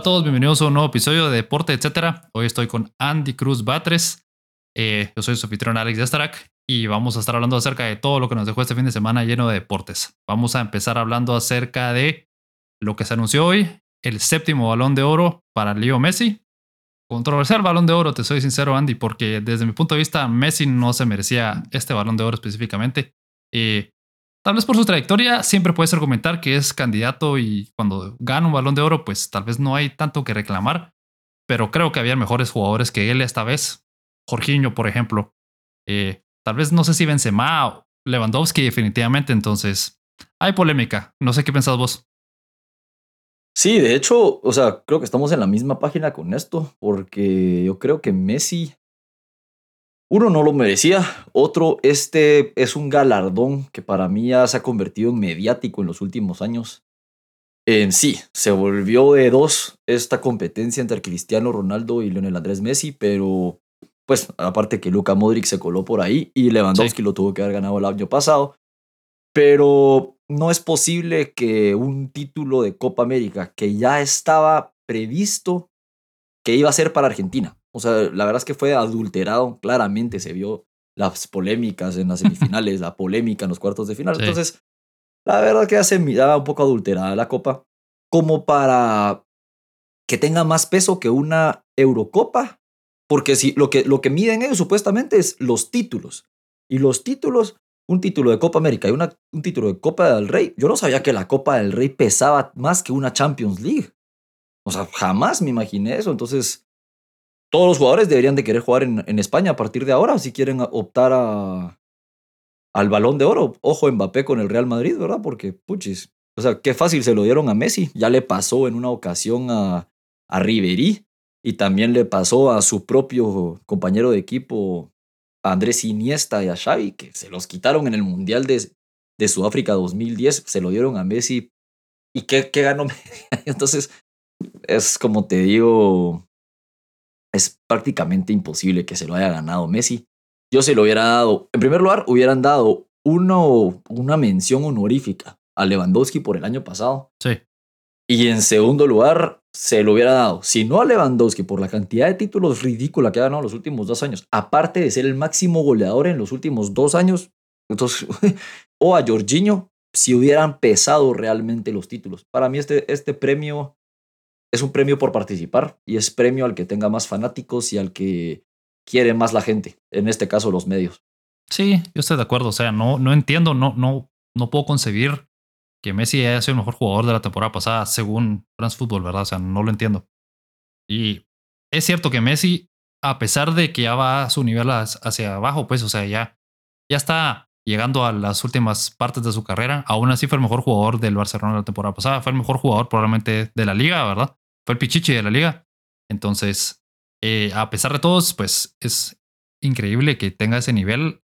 Hola a todos, bienvenidos a un nuevo episodio de Deporte, etcétera. Hoy estoy con Andy Cruz Batres. Eh, yo soy su anfitrión Alex Yastarak y vamos a estar hablando acerca de todo lo que nos dejó este fin de semana lleno de deportes. Vamos a empezar hablando acerca de lo que se anunció hoy, el séptimo balón de oro para Leo Messi. Controversial balón de oro, te soy sincero, Andy, porque desde mi punto de vista, Messi no se merecía este balón de oro específicamente. Eh, Tal vez por su trayectoria siempre puedes argumentar que es candidato y cuando gana un balón de oro, pues tal vez no hay tanto que reclamar. Pero creo que había mejores jugadores que él esta vez. Jorginho, por ejemplo. Eh, tal vez no sé si Benzema o Lewandowski definitivamente. Entonces, hay polémica. No sé qué pensás vos. Sí, de hecho, o sea, creo que estamos en la misma página con esto, porque yo creo que Messi uno no lo merecía, otro, este es un galardón que para mí ya se ha convertido en mediático en los últimos años. En sí, se volvió de dos esta competencia entre Cristiano Ronaldo y Lionel Andrés Messi, pero pues aparte que Luka Modric se coló por ahí y Lewandowski lo tuvo que haber ganado el año pasado, pero no es posible que un título de Copa América que ya estaba previsto que iba a ser para Argentina o sea, la verdad es que fue adulterado, claramente se vio las polémicas en las semifinales, la polémica en los cuartos de final. Entonces, la verdad que ya se miraba un poco adulterada la copa, como para que tenga más peso que una Eurocopa, porque si lo que, lo que miden ellos supuestamente es los títulos. Y los títulos, un título de Copa América y una, un título de Copa del Rey, yo no sabía que la Copa del Rey pesaba más que una Champions League. O sea, jamás me imaginé eso. Entonces, todos los jugadores deberían de querer jugar en, España a partir de ahora si quieren optar a, al balón de oro. Ojo Mbappé con el Real Madrid, ¿verdad? Porque, puchis, o sea, qué fácil se lo dieron a Messi. Ya le pasó en una ocasión a, a Riverí y también le pasó a su propio compañero de equipo, Andrés Iniesta y a Xavi, que se los quitaron en el Mundial de, de Sudáfrica 2010, se lo dieron a Messi. ¿Y qué, qué ganó? Entonces, es como te digo, es prácticamente imposible que se lo haya ganado Messi. Yo se lo hubiera dado, en primer lugar, hubieran dado uno, una mención honorífica a Lewandowski por el año pasado. Sí. Y en segundo lugar, se lo hubiera dado, si no a Lewandowski, por la cantidad de títulos ridícula que ha ganado los últimos dos años, aparte de ser el máximo goleador en los últimos dos años, entonces, o a Jorginho, si hubieran pesado realmente los títulos. Para mí este, este premio es un premio por participar y es premio al que tenga más fanáticos y al que quiere más la gente, en este caso los medios. Sí, yo estoy de acuerdo, o sea, no, no entiendo, no, no, no puedo concebir que Messi haya sido el mejor jugador de la temporada pasada según France ¿verdad? O sea, no lo entiendo. Y es cierto que Messi, a pesar de que ya va a su nivel hacia abajo, pues, o sea, ya, ya está llegando a las últimas partes de su carrera, aún así fue el mejor jugador del Barcelona la temporada pasada, fue el mejor jugador probablemente de la liga, ¿verdad? Fue el pichichi de la liga. Entonces, eh, a pesar de todos, pues es increíble que tenga ese nivel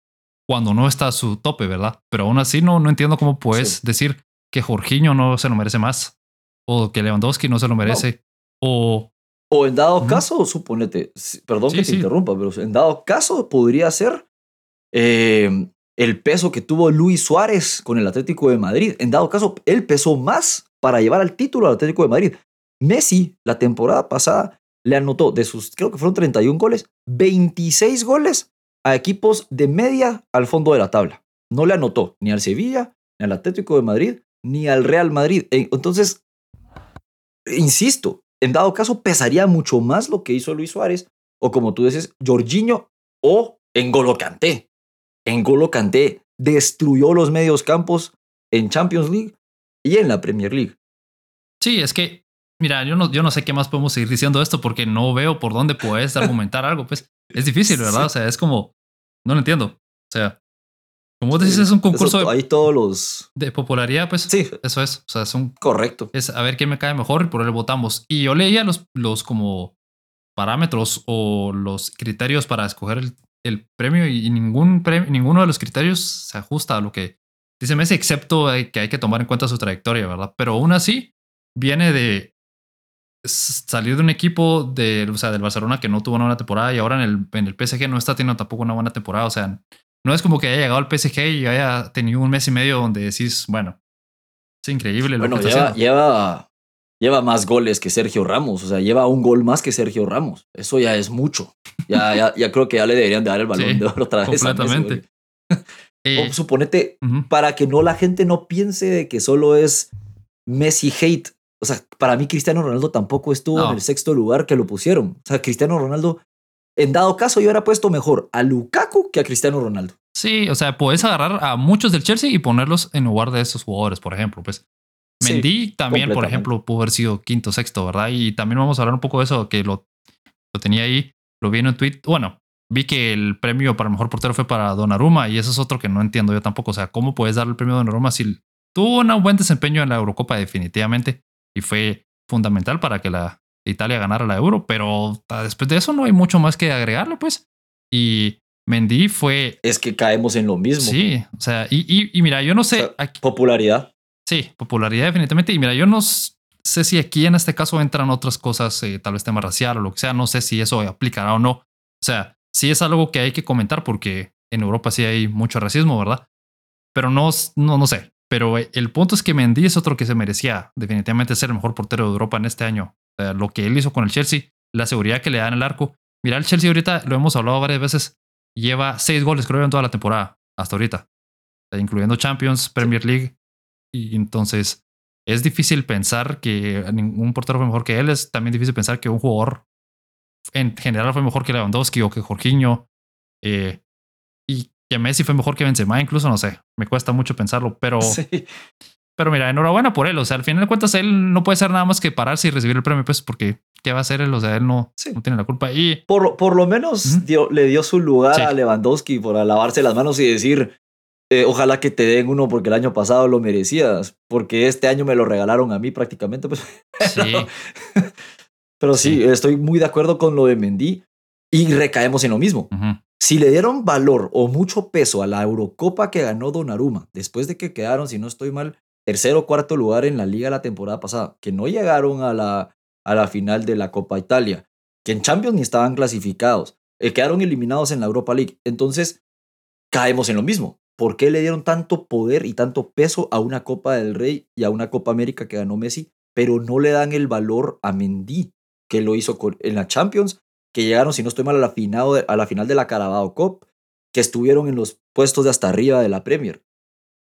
cuando no está a su tope, ¿verdad? Pero aún así no, no entiendo cómo puedes decir que Jorginho no se lo merece más o que Lewandowski no se lo merece o... O en dado caso, suponete, perdón que te interrumpa, pero en dado caso podría ser eh, el peso que tuvo Luis Suárez con el Atlético de Madrid. En dado caso, él pesó más para llevar al título al Atlético de Madrid. Messi, la temporada pasada, le anotó de sus, creo que fueron 31 goles, 26 goles a equipos de media al fondo de la tabla. No le anotó ni al Sevilla, ni al Atlético de Madrid, ni al Real Madrid. Entonces, insisto, en dado caso pesaría mucho más lo que hizo Luis Suárez, o como tú dices, Jorginho o Engolo Kanté. Engolo Kanté destruyó los medios campos en Champions League y en la Premier League. Sí, es que Mira, yo no, yo no sé qué más podemos seguir diciendo esto porque no veo por dónde puedes argumentar algo. Pues es difícil, ¿verdad? O sea, es como, no lo entiendo. O sea, como vos decís, es un concurso de, todos los... de popularidad, pues sí. eso es. O sea, es un... Correcto. Es a ver quién me cae mejor y por él votamos. Y yo leía los, los como parámetros o los criterios para escoger el, el premio y ningún premio, ninguno de los criterios se ajusta a lo que dice Messi, excepto que hay que tomar en cuenta su trayectoria, ¿verdad? Pero aún así viene de salir de un equipo de, o sea, del Barcelona que no tuvo una buena temporada y ahora en el, en el PSG no está teniendo tampoco una buena temporada. O sea, no es como que haya llegado al PSG y haya tenido un mes y medio donde decís, bueno, es increíble. Lo bueno, lleva, lleva, lleva más goles que Sergio Ramos, o sea, lleva un gol más que Sergio Ramos. Eso ya es mucho. Ya, ya, ya creo que ya le deberían dar el balón de oro otra vez. Completamente. o suponete, para que no la gente no piense de que solo es Messi hate. O sea, para mí Cristiano Ronaldo tampoco estuvo en el sexto lugar que lo pusieron. O sea, Cristiano Ronaldo, en dado caso, yo hubiera puesto mejor a Lukaku que a Cristiano Ronaldo. Sí, o sea, puedes agarrar a muchos del Chelsea y ponerlos en lugar de esos jugadores, por ejemplo. Pues Mendy también, por ejemplo, pudo haber sido quinto, sexto, ¿verdad? Y también vamos a hablar un poco de eso, que lo, lo tenía ahí, lo vi en un tweet. Bueno, vi que el premio para mejor portero fue para Donnarumma y eso es otro que no entiendo yo tampoco. O sea, ¿cómo puedes dar el premio a Donnarumma si tuvo un buen desempeño en la Eurocopa definitivamente y fue fundamental para que la Italia ganara la Euro, pero después de eso no hay mucho más que agregarle, pues. Y Mendy fue... Es que caemos en lo mismo. Sí, o sea, y, y, mira, yo no sé... popularidad. Sí, popularidad definitivamente. Y mira, yo no sé si aquí en este caso entran otras cosas, eh, tal vez tema racial o lo que sea, no sé si eso aplicará o no. O sea, sí es algo que hay que comentar porque en Europa sí hay mucho racismo, ¿verdad? Pero no, no, no sé. Pero el punto es que Mendy es otro que se merecía definitivamente ser el mejor portero de Europa en este año. O sea, lo que él hizo con el Chelsea, la seguridad que le da en el arco. Mira, el Chelsea ahorita, lo hemos hablado varias veces, lleva seis goles, creo, en toda la temporada, hasta ahorita. incluyendo Champions, Premier League. Y entonces es difícil pensar que ningún portero fue mejor que él. Es también difícil pensar que un jugador en general fue mejor que Lewandowski o que Jorginho. Eh, que Messi fue mejor que Benzema, incluso no sé. Me cuesta mucho pensarlo, pero. Pero mira, enhorabuena por él. O sea, al final de cuentas, él no puede ser nada más que pararse y recibir el premio, pues, porque ¿qué va a hacer él? O sea, él no, no tiene la culpa. Y por, por lo menos le dio su lugar a Lewandowski por lavarse las manos y decir: eh, Ojalá que te den uno porque el año pasado lo merecías, porque este año me lo regalaron a mí prácticamente. Pues. Sí. Pero sí, estoy muy de acuerdo con lo de Mendy y recaemos en lo mismo. Si le dieron valor o mucho peso a la Eurocopa que ganó Donnarumma, después de que quedaron, si no estoy mal, tercero o cuarto lugar en la liga la temporada pasada, que no llegaron a la, a la final de la Copa Italia, que en Champions ni estaban clasificados, eh, quedaron eliminados en la Europa League. Entonces, caemos en lo mismo. ¿Por qué le dieron tanto poder y tanto peso a una Copa del Rey y a una Copa América que ganó Messi, pero no le dan el valor a Mendy? que lo hizo en la Champions, que llegaron, si no estoy mal, a la final, a la final de la Carabao Cup, que estuvieron en los puestos de hasta arriba de la Premier.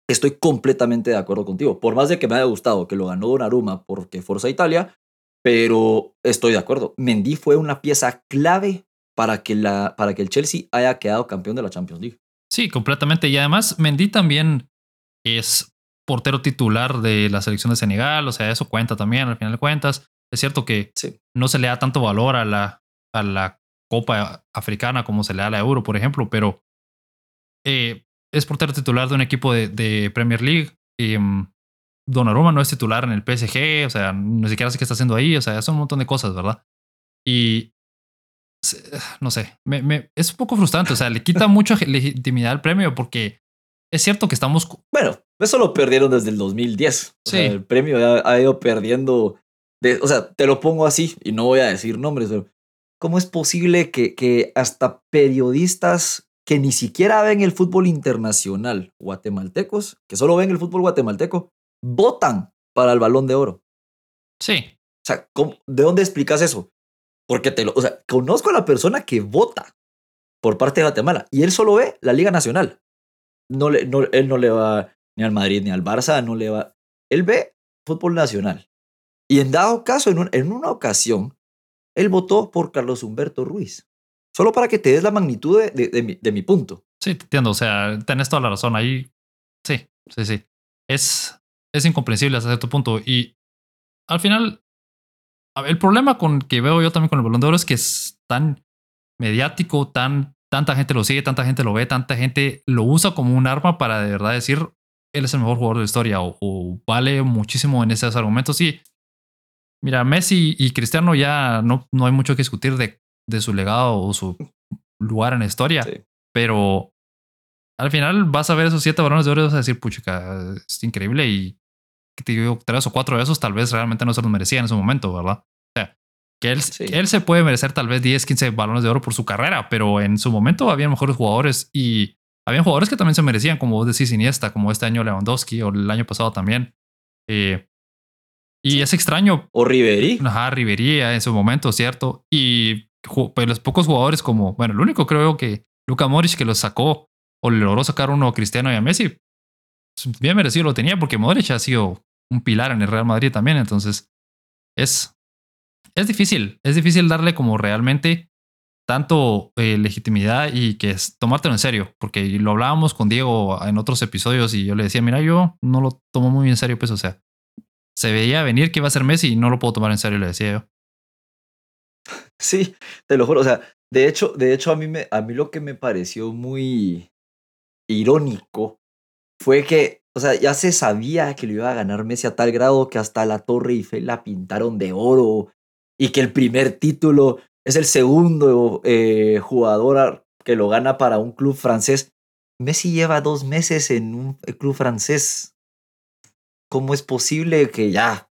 Estoy completamente de acuerdo contigo. Por más de que me haya gustado que lo ganó Donnarumma porque Forza Italia, pero estoy de acuerdo. Mendy fue una pieza clave para que, la, para que el Chelsea haya quedado campeón de la Champions League. Sí, completamente. Y además, Mendy también es portero titular de la selección de Senegal, o sea, eso cuenta también al final de cuentas. Es cierto que no se le da tanto valor a la, a la Copa Africana como se le da a la Euro, por ejemplo, pero eh, es portero titular de un equipo de, Premier League. Um, Donnarumma no es titular en el PSG, o sea, ni siquiera sé qué está haciendo ahí, o sea, son un montón de cosas, ¿verdad? Y no sé, me, es un poco frustrante, o sea, le quita mucha legitimidad al premio porque es cierto que estamos... Bueno, eso lo perdieron desde el 2010. sí. el premio ha, ido perdiendo o sea, te lo pongo así y no voy a decir nombres, pero ¿cómo es posible que, que hasta periodistas que ni siquiera ven el fútbol internacional guatemaltecos, que solo ven el fútbol guatemalteco, votan para el balón de oro? Sí. O sea, ¿de dónde explicas eso? Porque te lo, o sea, conozco a la persona que vota por parte de Guatemala y él solo ve la Liga Nacional. No le, no, él no le va ni al Madrid ni al Barça, no le va. Él ve fútbol nacional. Y en dado caso, en, en una ocasión, él votó por Carlos Humberto Ruiz. Solo para que te des la magnitud de, mi, punto. Sí, te entiendo. O sea, tenés toda la razón ahí. Sí, sí, sí. Es, es incomprensible hasta cierto punto. Y al final, el problema con que veo yo también con el balón de oro es que es tan mediático, tan, tanta gente lo sigue, tanta gente lo ve, tanta gente lo usa como un arma para de verdad decir él es el mejor jugador de la historia o, vale muchísimo en esos argumentos. Sí, Mira, Messi y Cristiano ya no, no hay mucho que discutir de, de su legado o su lugar en la historia, pero al final vas a ver esos siete balones de oro y vas a decir, puchica, es increíble y que te digo, tres o cuatro de esos tal vez realmente no se los merecía en ese momento, ¿verdad? O sea, que él, él se puede merecer tal vez 10, 15 balones de oro por su carrera, pero en su momento había mejores jugadores y había jugadores que también se merecían, como vos decís, Iniesta, como este año Lewandowski o el año pasado también. Eh, Y es extraño. O Ribery. Ajá, Ribery en su momento, ¿cierto? Y pues, los pocos jugadores como, bueno, el único creo que Luca Modric que lo sacó o le logró sacar uno a Cristiano y a Messi, pues, bien merecido lo tenía porque Modric ha sido un pilar en el Real Madrid también, entonces es, es difícil, es difícil darle como realmente tanto eh, legitimidad y que es tomártelo en serio, porque lo hablábamos con Diego en otros episodios y yo le decía, mira, yo no lo tomo muy en serio, pues, o sea, se veía venir que iba a ser Messi y no lo puedo tomar en serio, le decía yo. Sí, te lo juro, o sea, de hecho, de hecho a mí, me, a mí lo que me pareció muy irónico fue que, o sea, ya se sabía que lo iba a ganar Messi a tal grado que hasta la Torre Eiffel la pintaron de oro y que el primer título es el segundo eh, jugador que lo gana para un club francés. Messi lleva dos meses en un club francés. ¿Cómo es posible que ya?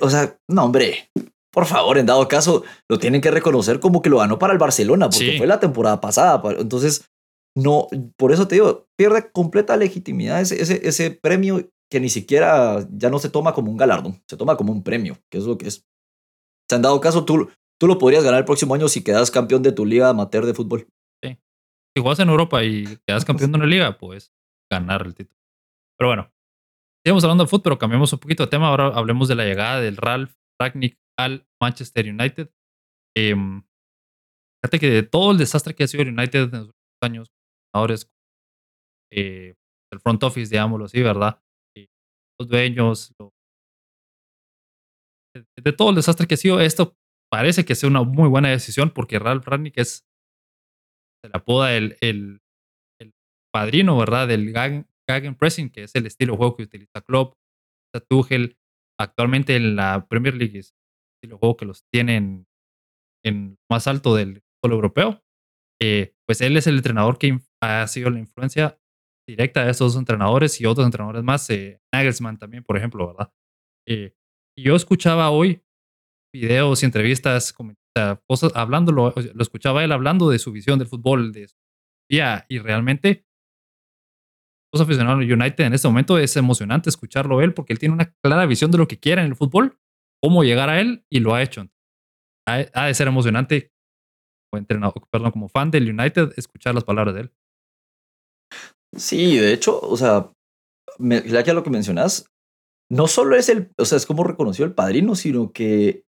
O sea, no, hombre. Por favor, en dado caso, lo tienen que reconocer como que lo ganó para el Barcelona, porque fue la temporada pasada. Entonces, no, por eso te digo, pierde completa legitimidad ese, ese, ese premio que ni siquiera ya no se toma como un galardón, se toma como un premio, que es lo que es. Se han dado caso, tú, tú lo podrías ganar el próximo año si quedas campeón de tu liga amateur de fútbol. Sí. Si juegas en Europa y quedas campeón de una liga, puedes ganar el título. Pero bueno, seguimos hablando de fútbol, pero cambiamos un poquito de tema. Ahora hablemos de la llegada del Ralph Ragnick al Manchester United. Em, fíjate que de todo el desastre que ha sido el United en los últimos años, ahora es eh, el front office, digámoslo así, ¿verdad? Eh, los dueños, de, todo el desastre que ha sido, esto parece que sea una muy buena decisión porque Ralph Rangnick es, se le apoda el, el, padrino, ¿verdad? Del Gag, Pressing, que es el estilo de juego que utiliza Klopp, Tuchel, actualmente en la Premier League es el estilo de juego que los tienen en más alto del fútbol europeo. Eh, pues él es el entrenador que ha sido la influencia directa de estos entrenadores y otros entrenadores más, eh, Nagelsmann también, por ejemplo, ¿verdad? Eh, yo escuchaba hoy videos y entrevistas, cosas hablándolo, lo escuchaba él hablando de su visión del fútbol, de su y realmente los aficionados de United en este momento es emocionante escucharlo él porque él tiene una clara visión de lo que quiere en el fútbol, cómo llegar a él y lo ha hecho. Ha, de ser emocionante como entrenador, perdón, como fan del United escuchar las palabras de él. Sí, de hecho, o sea, ya que lo que mencionas, no solo es el, o sea, es como reconoció el padrino, sino que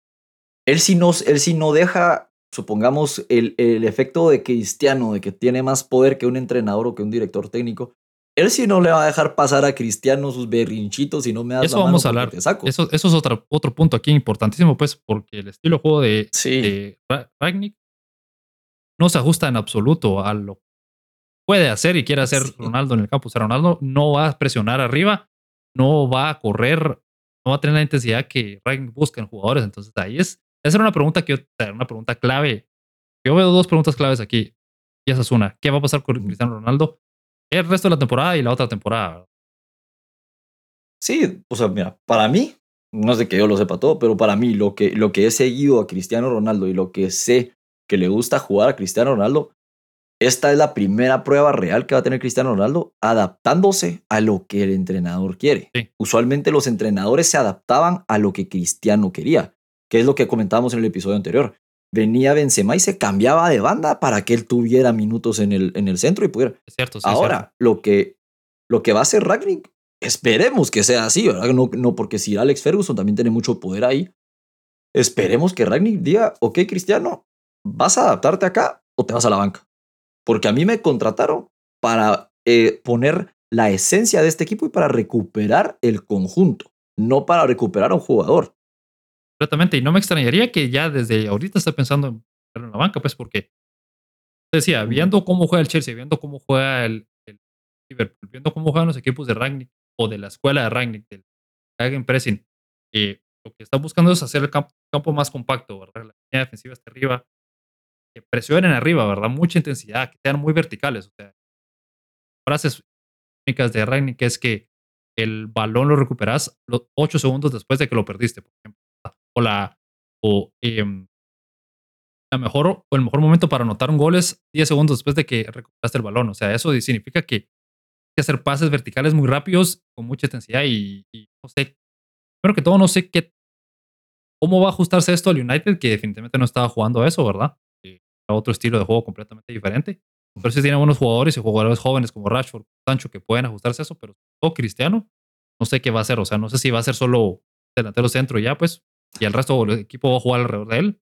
él sí no, él no deja, supongamos, el, el efecto de Cristiano, de que tiene más poder que un entrenador o que un director técnico. Él sí no le va a dejar pasar a Cristiano sus berrinchitos y no me das eso vamos a hablar. saco. Eso, eso es otro, otro punto aquí importantísimo, pues, porque el estilo de juego de, de Ragnick no se ajusta en absoluto a lo puede hacer y quiere hacer Ronaldo en el campo. O sea, Ronaldo no va a presionar arriba, no va a correr, no va a tener la intensidad que Ryan busca en jugadores. Entonces ahí es, esa era una pregunta que yo, una pregunta clave. Yo veo dos preguntas claves aquí. Y esa es una. ¿Qué va a pasar con Cristiano Ronaldo el resto de la temporada y la otra temporada? Sí, o sea, mira, para mí, no sé que yo lo sepa todo, pero para mí lo que, lo que he seguido a Cristiano Ronaldo y lo que sé que le gusta jugar a Cristiano Ronaldo esta es la primera prueba real que va a tener Cristiano Ronaldo adaptándose a lo que el entrenador quiere. Usualmente los entrenadores se adaptaban a lo que Cristiano quería, que es lo que comentábamos en el episodio anterior. Venía Benzema y se cambiaba de banda para que él tuviera minutos en el, en el centro y pudiera. Es cierto, Ahora, Lo, que, lo que va a hacer Ragnick, esperemos que sea así, ¿verdad? No, no porque si Alex Ferguson también tiene mucho poder ahí. Esperemos que Ragnick diga, ok, Cristiano, ¿vas a adaptarte acá o te vas a la banca? porque a mí me contrataron para eh, poner la esencia de este equipo y para recuperar el conjunto, no para recuperar a un jugador. Completamente, y no me extrañaría que ya desde ahorita esté pensando en la banca, pues porque decía, viendo cómo juega el Chelsea, viendo cómo juega el, Liverpool, viendo cómo juegan los equipos de Rangnick o de la escuela de Rangnick, del Hagen Pressing, eh, lo que está buscando es hacer el campo, más compacto, ¿verdad? La línea defensiva está arriba, que presionen arriba, ¿verdad? Mucha intensidad, que sean muy verticales. O sea, frases técnicas de Ragnick es que el balón lo recuperas los 8 segundos después de que lo perdiste, por ejemplo. O la, o, em, la mejor, o el mejor momento para anotar un gol es 10 segundos después de que recuperaste el balón. O sea, eso significa que hay que hacer pases verticales muy rápidos, con mucha intensidad y, no sé, Pero que todo no sé qué, cómo va a ajustarse esto al United, que definitivamente no estaba jugando a eso, ¿verdad? A otro estilo de juego completamente diferente. Sí tiene buenos jugadores y jugadores jóvenes como Rashford, Sancho, que pueden ajustarse a eso, pero todo Cristiano, no sé qué va a hacer. O sea, no sé si va a ser solo delantero centro ya, pues, y el resto del equipo va a jugar alrededor de él.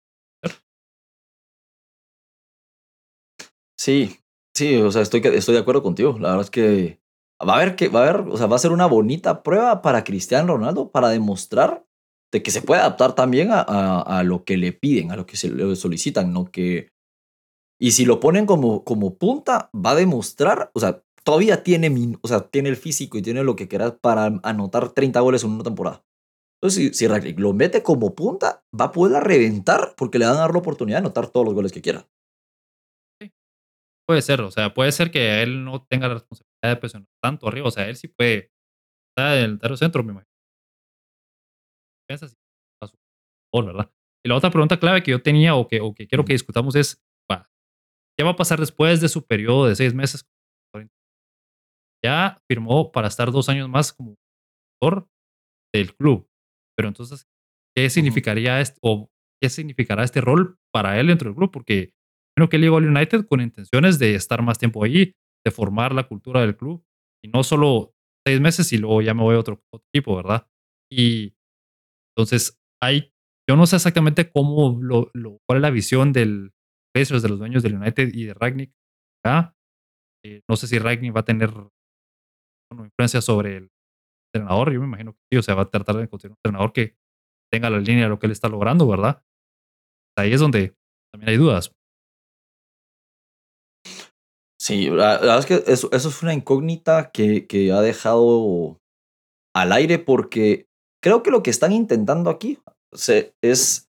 Sí, sí, o sea, estoy, estoy de acuerdo contigo. La verdad es que va a haber que, va a haber, o sea, va a ser una bonita prueba para Cristiano Ronaldo para demostrar de que se puede adaptar también a, a, lo que le piden, a lo que se le solicitan, ¿no? Que, y si lo ponen como, como punta, va a demostrar, o sea, todavía tiene, o sea, tiene el físico y tiene lo que quieras para anotar 30 goles en una temporada. Entonces, si, si lo mete como punta, va a poder reventar porque le van a dar la oportunidad de anotar todos los goles que quiera. Puede ser, o sea, puede ser que él no tenga la responsabilidad de presionar tanto arriba, o sea, él sí puede estar en el centro, me imagino. Piensas ¿verdad? Y la otra pregunta clave que yo tenía o que, o que quiero que discutamos es, ¿qué va a pasar después de su periodo de seis meses? Ya firmó para estar dos años más como jugador del club, pero entonces, ¿qué significaría esto o qué significará este rol para él dentro del club? Porque Creo que él llegó al United con intenciones de estar más tiempo allí, de formar la cultura del club y no solo seis meses y luego ya me voy a otro, equipo, ¿verdad? Y entonces hay, yo no sé exactamente cómo, lo, cuál es la visión del Pacers, de los dueños del United y de Ragnick. Eh, no sé si Ragnick va a tener influencia sobre el entrenador, yo me imagino que sí, o sea, va a tratar de encontrar un entrenador que tenga la línea de lo que él está logrando, ¿verdad? Ahí es donde también hay dudas. Sí, la, verdad es que eso, eso es una incógnita que, que ha dejado al aire porque creo que lo que están intentando aquí se, es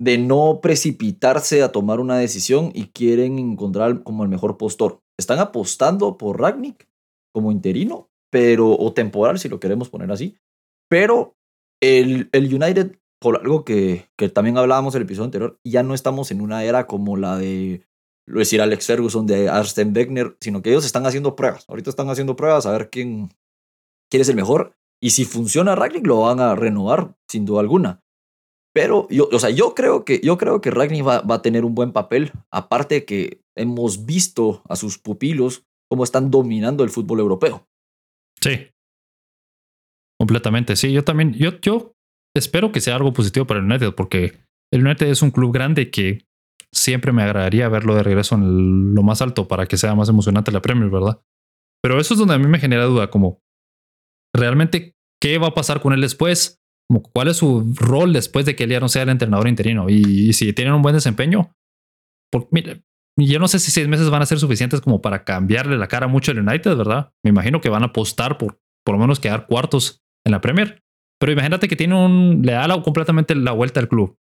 de no precipitarse a tomar una decisión y quieren encontrar como el mejor postor. Están apostando por Ragnick como interino, pero o temporal si lo queremos poner así. Pero el, el United, por algo que, que también hablábamos en el episodio anterior, ya no estamos en una era como la de lo decir Alex Ferguson de Arsten Wegener, sino que ellos están haciendo pruebas. Ahorita están haciendo pruebas a ver quién, quién es el mejor. Y si funciona Ragnick, lo van a renovar, sin duda alguna. Pero yo, o sea, yo creo que, yo creo que Ragnick va, va a tener un buen papel. Aparte que hemos visto a sus pupilos cómo están dominando el fútbol europeo. Sí. Completamente. Sí, yo también, yo, yo espero que sea algo positivo para el United, porque el United es un club grande que siempre me agradaría verlo de regreso en lo más alto para que sea más emocionante la Premier, ¿verdad? Pero eso es donde a mí me genera duda, como realmente qué va a pasar con él después, como cuál es su rol después de que él ya no sea el entrenador interino y, si tienen un buen desempeño. Porque, mire, yo no sé si seis meses van a ser suficientes como para cambiarle la cara mucho al United, ¿verdad? Me imagino que van a apostar por por lo menos quedar cuartos en la Premier. Pero imagínate que tiene un, le da completamente la vuelta al club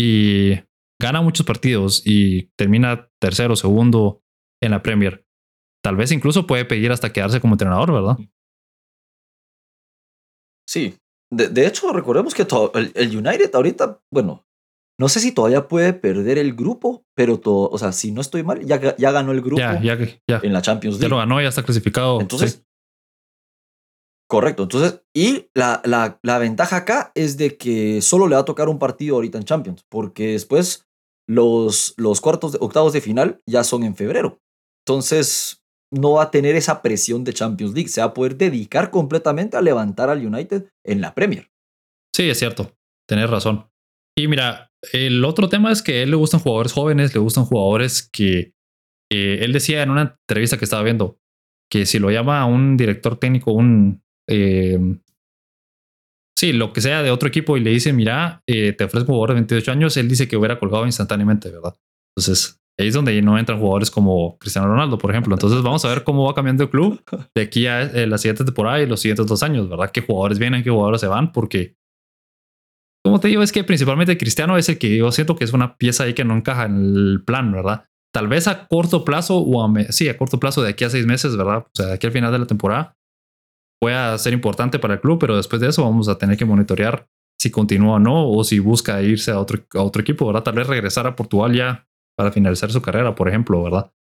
y gana muchos partidos y termina tercero, segundo en la Premier, tal vez incluso puede pedir hasta quedarse como entrenador, ¿verdad? Sí. De, hecho, recordemos que el, United ahorita, bueno, no sé si todavía puede perder el grupo, pero todo, o sea, si no estoy mal, ya, ya ganó el grupo ya, ya, ya. en la Champions League. Ya lo ganó, ya está clasificado. Entonces, correcto. Entonces, y la, la, la, ventaja acá es de que solo le va a tocar un partido ahorita en Champions, porque después los, los cuartos, de, octavos de final ya son en febrero. Entonces, no va a tener esa presión de Champions League. Se va a poder dedicar completamente a levantar al United en la Premier. Sí, es cierto. Tenés razón. Y mira, el otro tema es que a él le gustan jugadores jóvenes, le gustan jugadores que, él decía en una entrevista que estaba viendo que si lo llama a un director técnico, un eh, sí, lo que sea de otro equipo y le dice, mira, eh, te ofrezco jugador de 28 años, él dice que hubiera colgado instantáneamente, ¿verdad? Entonces, ahí es donde no entran jugadores como Cristiano Ronaldo, por ejemplo. Entonces, vamos a ver cómo va cambiando el club de aquí a eh, la siguiente temporada y los siguientes dos años, ¿verdad? ¿Qué jugadores vienen, qué jugadores se van? Porque, como te digo, es que principalmente Cristiano es el que yo siento que es una pieza ahí que no encaja en el plan, ¿verdad? Tal vez a corto plazo o a, sí, a corto plazo de aquí a seis meses, ¿verdad? O sea, de aquí al final de la temporada pueda ser importante para el club, pero después de eso vamos a tener que monitorear si continúa o no, o si busca irse a otro, a otro equipo, ¿verdad? Tal vez regresar a Portugal ya para finalizar su carrera, por ejemplo, ¿verdad?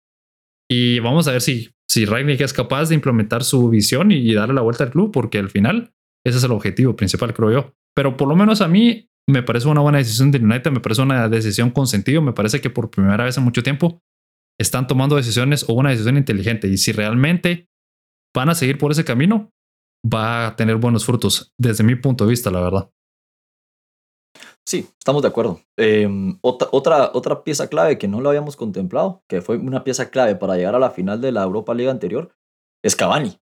Y vamos a ver si, si Ragnick es capaz de implementar su visión y darle la vuelta al club, porque al final ese es el objetivo principal, creo yo. Pero por lo menos a mí me parece una buena decisión de United, me parece una decisión con sentido, me parece que por primera vez en mucho tiempo están tomando decisiones o una decisión inteligente. Y si realmente van a seguir por ese camino, va a tener buenos frutos, desde mi punto de vista, la verdad. Sí, estamos de acuerdo. Em, otra, otra, otra pieza clave que no lo habíamos contemplado, que fue una pieza clave para llegar a la final de la Europa Liga anterior, es Cavani.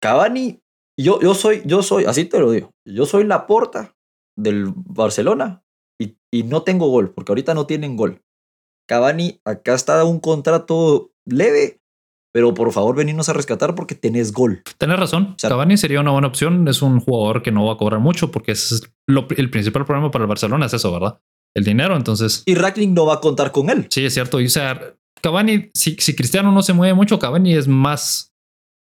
Cavani, yo, yo soy, yo soy, así te lo digo, yo soy la porta del Barcelona y, y no tengo gol, porque ahorita no tienen gol. Cavani, acá está un contrato leve, pero por favor venirnos a rescatar porque tenés gol. Tenés razón. Cavani sería una buena opción. Es un jugador que no va a cobrar mucho porque es el principal problema para el Barcelona es eso, ¿verdad? El dinero, entonces. Y Rackling no va a contar con él. Sí, es cierto. Y o sea, Cavani, si, si Cristiano no se mueve mucho, Cavani es más,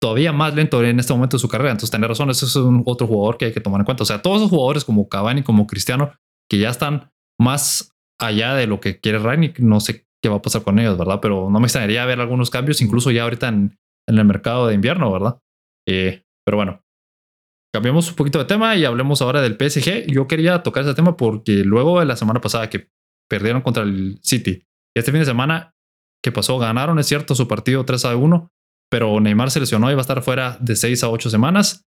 todavía más lento en este momento de su carrera. Entonces, tenés razón. Ese es un otro jugador que hay que tomar en cuenta. O sea, todos esos jugadores como Cavani, como Cristiano, que ya están más allá de lo que quiere Rangnick, no sé qué va a pasar con ellos, ¿verdad? Pero no me extrañaría ver algunos cambios, incluso ya ahorita en, en el mercado de invierno, ¿verdad? Eh, pero bueno, cambiamos un poquito de tema y hablemos ahora del PSG. Yo quería tocar ese tema porque luego de la semana pasada que perdieron contra el City, este fin de semana que pasó, ganaron, es cierto, su partido 3 a 1, pero Neymar se lesionó y va a estar fuera de 6 a 8 semanas.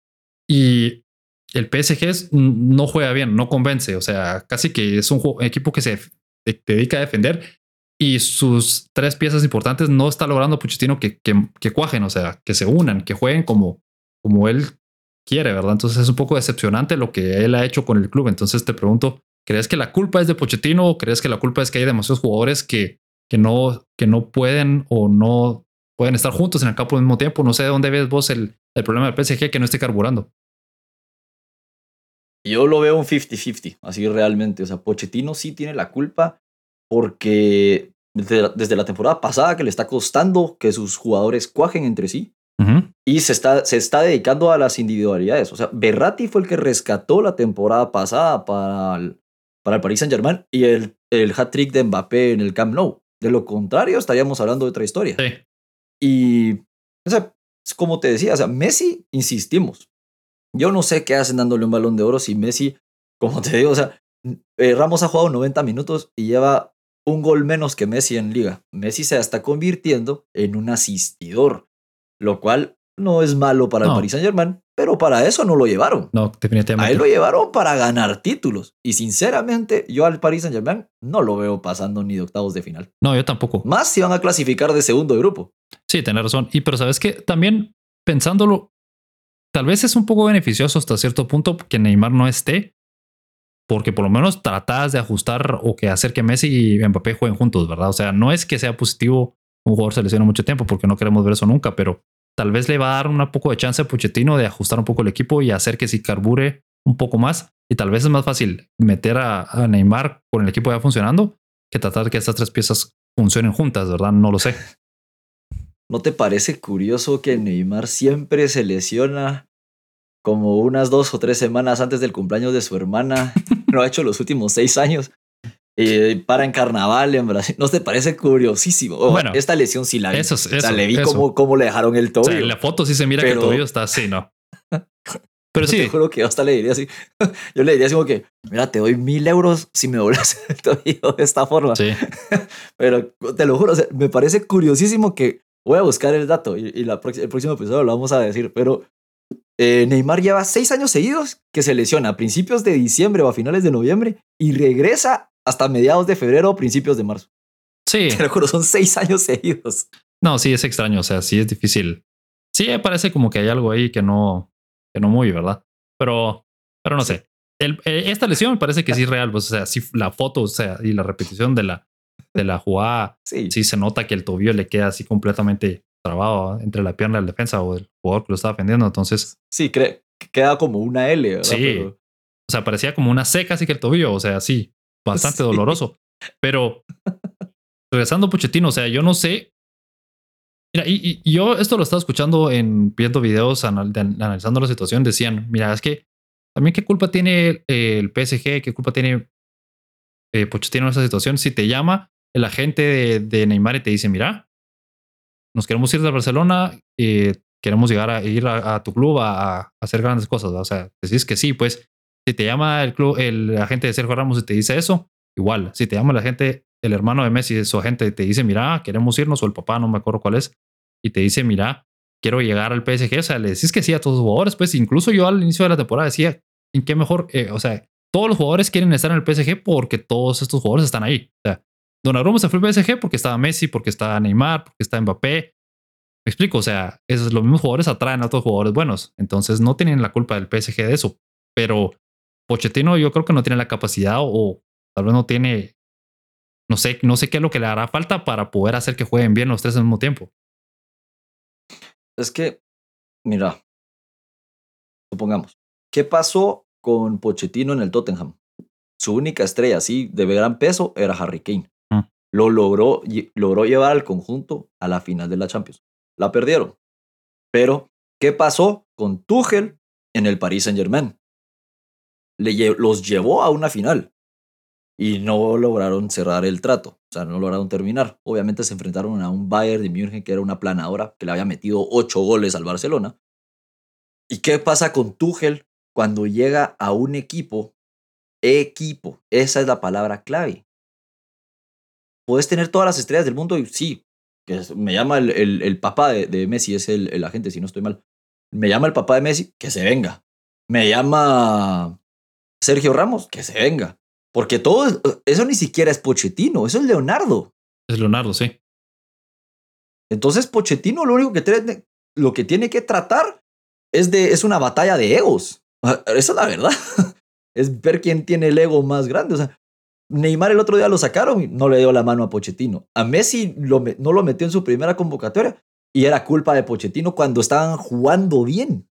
Y el PSG no juega bien, no convence. O sea, casi que es un equipo que se dedica a defender y sus tres piezas importantes no está logrando Pochettino que, que, cuajen, o sea, que se unan, que jueguen como, como él quiere, ¿verdad? Entonces es un poco decepcionante lo que él ha hecho con el club. Entonces te pregunto, ¿crees que la culpa es de Pochettino o crees que la culpa es que hay demasiados jugadores que, que, no, que no pueden o no pueden estar juntos en el campo al mismo tiempo? No sé de dónde ves vos el, el problema del PSG que no esté carburando. Yo lo veo un 50-50, así realmente. O sea, Pochettino sí tiene la culpa porque desde, la temporada pasada que le está costando que sus jugadores cuajen entre sí. Y se está, se está dedicando a las individualidades. O sea, Berratti fue el que rescató la temporada pasada para el, para el Paris Saint Germain y el, el hat-trick de Mbappé en el Camp Nou. De lo contrario, estaríamos hablando de otra historia. Y, o sea, como te decía, o sea, Messi, insistimos. Yo no sé qué hacen dándole un balón de oro si Messi, como te digo, o sea, eh, Ramos ha jugado 90 minutos y lleva un gol menos que Messi en liga. Messi se está convirtiendo en un asistidor, lo cual no es malo para el Paris Saint Germain, pero para eso no lo llevaron. No, definitivamente. A él lo llevaron para ganar títulos. Y sinceramente, yo al Paris Saint Germain no lo veo pasando ni de octavos de final. No, yo tampoco. Más si van a clasificar de segundo grupo. Sí, tenés razón. Y pero sabes que también pensándolo, tal vez es un poco beneficioso hasta cierto punto que Neymar no esté, porque por lo menos tratas de ajustar o que hacer que Messi y Mbappé jueguen juntos, ¿verdad? O sea, no es que sea positivo un jugador se lesiona mucho tiempo porque no queremos ver eso nunca, pero tal vez le va a dar un poco de chance a Pochettino de ajustar un poco el equipo y hacer que si carbure un poco más y tal vez es más fácil meter a, a Neymar con el equipo ya funcionando que tratar de que estas tres piezas funcionen juntas, ¿verdad? No lo sé. ¿No te parece curioso que Neymar siempre se lesiona como unas dos o tres semanas antes del cumpleaños de su hermana. Lo ha hecho los últimos seis años. Eh, para en carnaval en Brasil. ¿No te parece curiosísimo? bueno, esta lesión sí la vi. Eso, eso, le vi cómo, le dejaron el tobillo. en la foto sí se mira que el tobillo está así, ¿no? Pero sí. Te juro que yo hasta le diría así. Yo le diría así como que, mira, te doy mil euros si me doblas el tobillo de esta forma. Sí. Pero te lo juro, me parece curiosísimo que voy a buscar el dato y, la, el próximo episodio lo vamos a decir. Pero eh, Neymar lleva seis años seguidos que se lesiona a principios de diciembre o a finales de noviembre y regresa hasta mediados de febrero o principios de marzo. Sí. Te lo juro, son seis años seguidos. No, sí es extraño, o sea, sí es difícil. Sí, parece como que hay algo ahí que no, que no muy, ¿verdad? Pero, pero no sé. El, eh, esta lesión parece que sí es real, pues, o sea, sí la foto, o sea, y la repetición de la, de la jugada, sí. sí se nota que el tobillo le queda así completamente trabado entre la pierna del defensa o el jugador que lo estaba defendiendo. Entonces. Sí, queda como una L, ¿verdad? Sí. O sea, parecía como una seca así que el tobillo. O sea, sí, bastante doloroso. Pero regresando a Pochettino, o sea, yo no sé. Mira, y, yo esto lo estaba escuchando en viendo videos analizando la situación. Decían, mira, es que también qué culpa tiene el PSG, qué culpa tiene eh, Pochettino en esa situación. Si te llama el agente de, de Neymar y te dice, mira, nos queremos ir de Barcelona, y queremos llegar a ir a, tu club a, hacer grandes cosas. O sea, decís que sí, pues, Si te llama el club, el agente de Sergio Ramos y te dice eso, igual. Si te llama la gente, el hermano de Messi, su agente, te dice, mira, queremos irnos, o el papá, no me acuerdo cuál es, y te dice, mira, quiero llegar al PSG. O sea, le decís que sí a todos los jugadores. Pues incluso yo al inicio de la temporada decía, ¿en qué mejor? Eh, o sea, todos los jugadores quieren estar en el PSG porque todos estos jugadores están ahí. O sea, Donnarumma se fue al PSG porque estaba Messi, porque está Neymar, porque está Mbappé. Me explico, o sea, esos, los mismos jugadores atraen a otros jugadores buenos. Entonces no tienen la culpa del PSG de eso. Pero Pochettino yo creo que no tiene la capacidad o, tal vez no tiene, no sé, no sé qué es lo que le hará falta para poder hacer que jueguen bien los tres al mismo tiempo. Es que, mira, supongamos, ¿qué pasó con Pochettino en el Tottenham? Su única estrella así de gran peso era Harry Kane. Mm. Lo logró, logró llevar al conjunto a la final de la Champions. La perdieron. Pero, ¿qué pasó con Tuchel en el Paris Saint Germain? Los llevó a una final y no lograron cerrar el trato, o sea, no lograron terminar. Obviamente se enfrentaron a un Bayern de München que era una planadora que le había metido ocho goles al Barcelona. ¿Y qué pasa con Tuchel cuando llega a un equipo? Equipo, esa es la palabra clave. Puedes tener todas las estrellas del mundo y sí, que me llama el, el, papá de, de, Messi, es el, el agente, si no estoy mal. Me llama el papá de Messi, que se venga. Me llama Sergio Ramos, que se venga. Porque todo eso ni siquiera es Pochettino, eso es Leonardo. Es Leonardo, sí. Entonces Pochettino lo único que tiene, lo que tiene que tratar es de es una batalla de egos. Esa es la verdad. Es ver quién tiene el ego más grande. O sea, Neymar el otro día lo sacaron y no le dio la mano a Pochettino. A Messi lo, no lo metió en su primera convocatoria y era culpa de Pochettino cuando estaban jugando bien.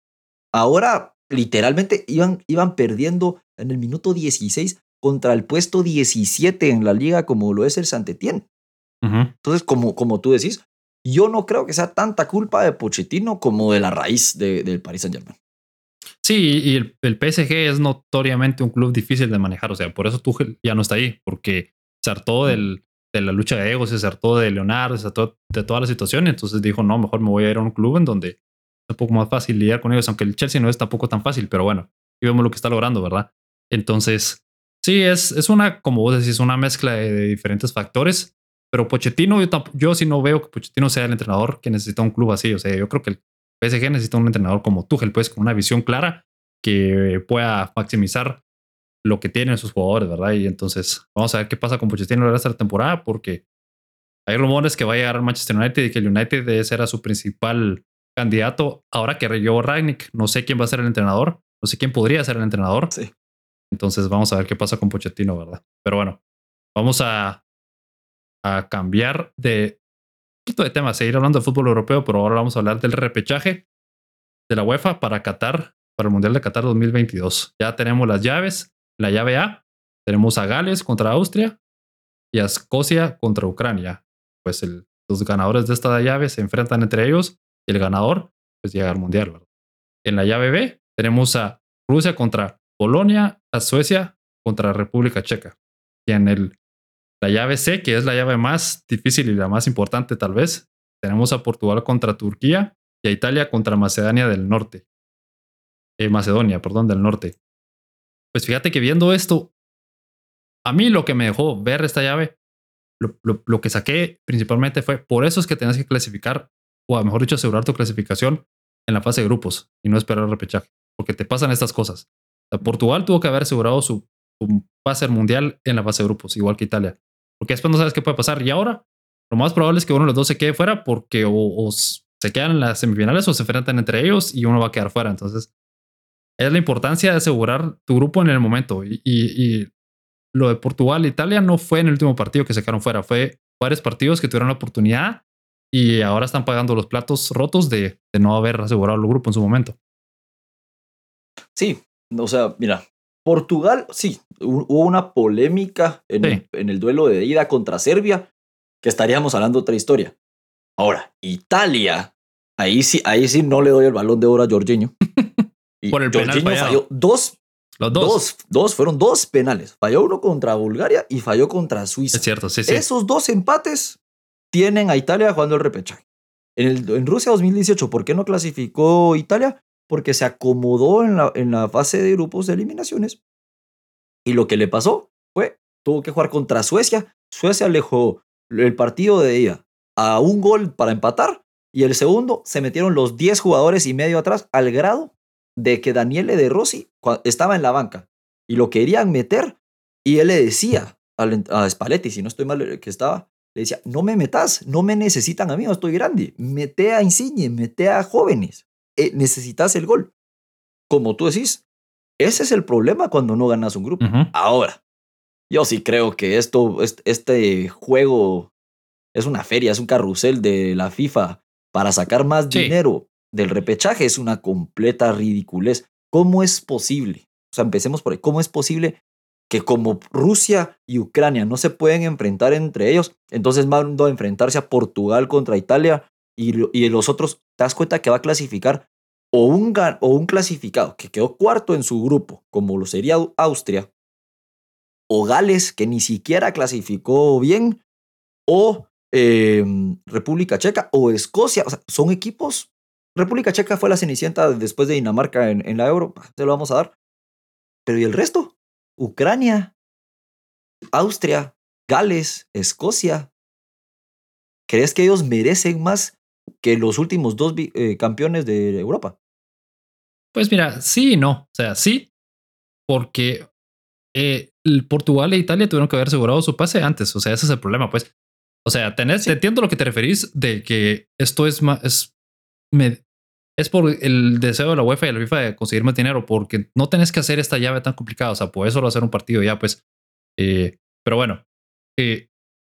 Ahora, literalmente, iban, iban perdiendo en el minuto 16 contra el puesto 17 en la liga como lo es el Santetien. Entonces, como, como tú decís, yo no creo que sea tanta culpa de Pochettino como de la raíz del Paris Saint Germain. Sí, y el, PSG es notoriamente un club difícil de manejar, o sea, por eso Tuchel ya no está ahí, porque se hartó del, de la lucha de egos, se hartó de Leonardo, se hartó de toda la situación, entonces dijo, no, mejor me voy a ir a un club en donde es un poco más fácil lidiar con ellos, aunque el Chelsea no es tampoco tan fácil, pero bueno, y vemos lo que está logrando, ¿verdad? Entonces, Sí, es, es una, como vos decís, una mezcla de, diferentes factores. Pero Pochettino, yo, yo sí no veo que Pochettino sea el entrenador que necesita un club así. O sea, yo creo que el PSG necesita un entrenador como Tuchel, pues con una visión clara que pueda maximizar lo que tienen sus jugadores, ¿verdad? Y entonces vamos a ver qué pasa con Pochettino en esta temporada, porque hay rumores que va a llegar al Manchester United y que el United debe ser a su principal candidato ahora que llegó Ragnick. No sé quién va a ser el entrenador, no sé quién podría ser el entrenador. Sí. Entonces vamos a ver qué pasa con Pochettino, ¿verdad? Pero bueno, vamos a, a cambiar de poquito tema, seguir hablando de fútbol europeo, pero ahora vamos a hablar del repechaje de la UEFA para Qatar, para el Mundial de Qatar 2022. Ya tenemos las llaves, la llave A, tenemos a Gales contra Austria y a Escocia contra Ucrania. Pues el, los ganadores de esta llave se enfrentan entre ellos y el ganador pues llega al Mundial, ¿verdad? En la llave B tenemos a Rusia contra Polonia a Suecia contra República Checa. Y en el, la llave C, que es la llave más difícil y la más importante tal vez, tenemos a Portugal contra Turquía y a Italia contra Macedonia del Norte. Eh, Macedonia, perdón, del Norte. Pues fíjate que viendo esto, a mí lo que me dejó ver esta llave, lo, lo que saqué principalmente fue, por eso es que tenés que clasificar, o a mejor dicho, asegurar tu clasificación en la fase de grupos y no esperar el repechaje, porque te pasan estas cosas. Portugal tuvo que haber asegurado su, pase al mundial en la fase de grupos, igual que Italia. Porque después no sabes qué puede pasar. Y ahora, lo más probable es que uno de los dos se quede fuera porque o, se quedan en las semifinales o se enfrentan entre ellos y uno va a quedar fuera. Entonces, es la importancia de asegurar tu grupo en el momento. Y, lo de Portugal e Italia no fue en el último partido que se quedaron fuera, fue varios partidos que tuvieron la oportunidad y ahora están pagando los platos rotos de, de no haber asegurado el grupo en su momento. Sí, o sea, mira, Portugal, sí, hubo una polémica en, el, en, el, duelo de ida contra Serbia, que estaríamos hablando de otra historia. Ahora, Italia, ahí sí, ahí sí no le doy el balón de oro a Jorginho. Y Por el Jorginho falló dos, Los dos. dos. dos. fueron dos penales. Falló uno contra Bulgaria y falló contra Suiza. Es cierto, sí, sí. Esos dos empates tienen a Italia jugando el repechaje. En, el, en Rusia 2018, ¿por qué no clasificó Italia? Porque se acomodó en la, en la fase de grupos de eliminaciones. Y lo que le pasó fue, tuvo que jugar contra Suecia. Suecia alejó el partido de ella a un gol para empatar y el segundo se metieron los 10 jugadores y medio atrás al grado de que Daniele De Rossi estaba en la banca y lo querían meter y él le decía a Spalletti, si no estoy mal que estaba, le decía, no me metas, no me necesitan a mí, no estoy grande, mete a Insigne, mete a jóvenes, eh, necesitas el gol. Como tú decís, ese es el problema cuando no ganas un grupo. Ahora, yo sí creo que esto, este juego es una feria, es un carrusel de la FIFA para sacar más dinero del repechaje, es una completa ridiculez. ¿Cómo es posible? O sea, empecemos por ahí. ¿Cómo es posible que como Rusia y Ucrania no se pueden enfrentar entre ellos, entonces mando a enfrentarse a Portugal contra Italia y, los otros, te das cuenta que va a clasificar o un, o un clasificado que quedó cuarto en su grupo, como lo sería Austria, o Gales, que ni siquiera clasificó bien, o em, República Checa, o Escocia. O sea, son equipos. República Checa fue la cenicienta después de Dinamarca en, en la Euro, se lo vamos a dar. Pero ¿y el resto? Ucrania, Austria, Gales, Escocia. ¿Crees que ellos merecen más que los últimos dos eh, campeones de Europa? Pues mira, sí y no. O sea, sí, porque eh, Portugal e Italia tuvieron que haber asegurado su pase antes. O sea, ese es el problema, pues. O sea, tenés, te entiendo lo que te referís de que esto es más, es, es por el deseo de la UEFA y la FIFA de conseguir más dinero, porque no tenés que hacer esta llave tan complicada. O sea, puedes solo hacer un partido ya, pues. Eh, pero bueno, eh,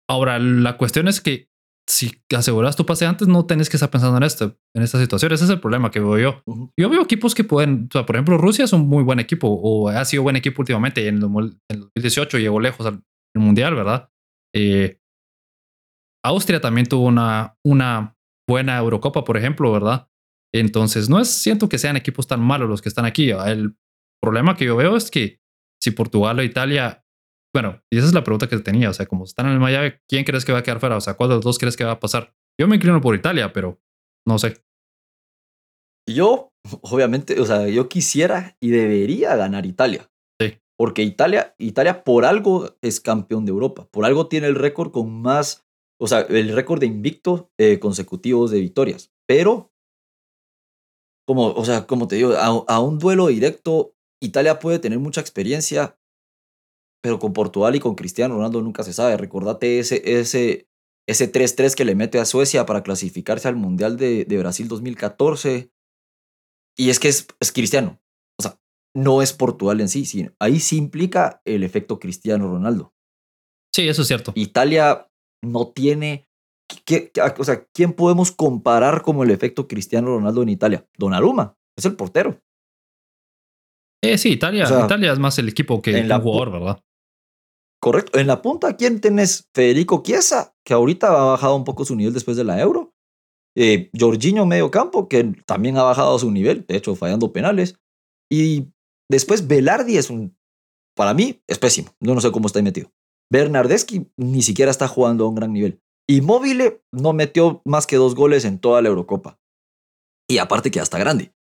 ahora la cuestión es que si aseguras tu pase antes, no tenés que estar pensando en esto, en esta situación. Ese es el problema que veo yo. Yo veo equipos que pueden, o sea, por ejemplo, Rusia es un muy buen equipo o ha sido buen equipo últimamente. En el, 2018 llegó lejos al mundial, ¿verdad? Eh, Austria también tuvo una, una buena Eurocopa, por ejemplo, ¿verdad? Entonces, no es, siento que sean equipos tan malos los que están aquí. El problema que yo veo es que si Portugal o Italia bueno, y esa es la pregunta que tenía. O sea, como están en el Miami, ¿quién crees que va a quedar fuera? O sea, ¿cuál de los dos crees que va a pasar? Yo me inclino por Italia, pero no sé. Yo, obviamente, o sea, yo quisiera y debería ganar Italia. Sí. Porque Italia, Italia por algo es campeón de Europa. Por algo tiene el récord con más, o sea, el récord de invicto eh, consecutivos de victorias. Pero, como, o sea, como te digo, a un duelo directo, Italia puede tener mucha experiencia, pero con Portugal y con Cristiano Ronaldo nunca se sabe. Recordate ese, ese, ese 3-3 que le mete a Suecia para clasificarse al Mundial de, de Brasil 2014. Y es que es, es, Cristiano. O sea, no es Portugal en sí, sino ahí sí implica el efecto Cristiano Ronaldo. Sí, eso es cierto. Italia no tiene. ¿qué, o sea, ¿quién podemos comparar como el efecto Cristiano Ronaldo en Italia? Donnarumma, es el portero. Eh, sí, Italia, Italia es más el equipo que el jugador, ¿verdad? Correcto. En la punta, ¿quién tenés? Federico Chiesa, que ahorita ha bajado un poco su nivel después de la Euro. Eh, Jorginho medio campo, que también ha bajado su nivel, de hecho fallando penales. Y después Velardi es un, para mí, es pésimo. Yo no sé cómo está ahí metido. Bernardeschi ni siquiera está jugando a un gran nivel. Y Móvil no metió más que dos goles en toda la Eurocopa. Y aparte que hasta grande.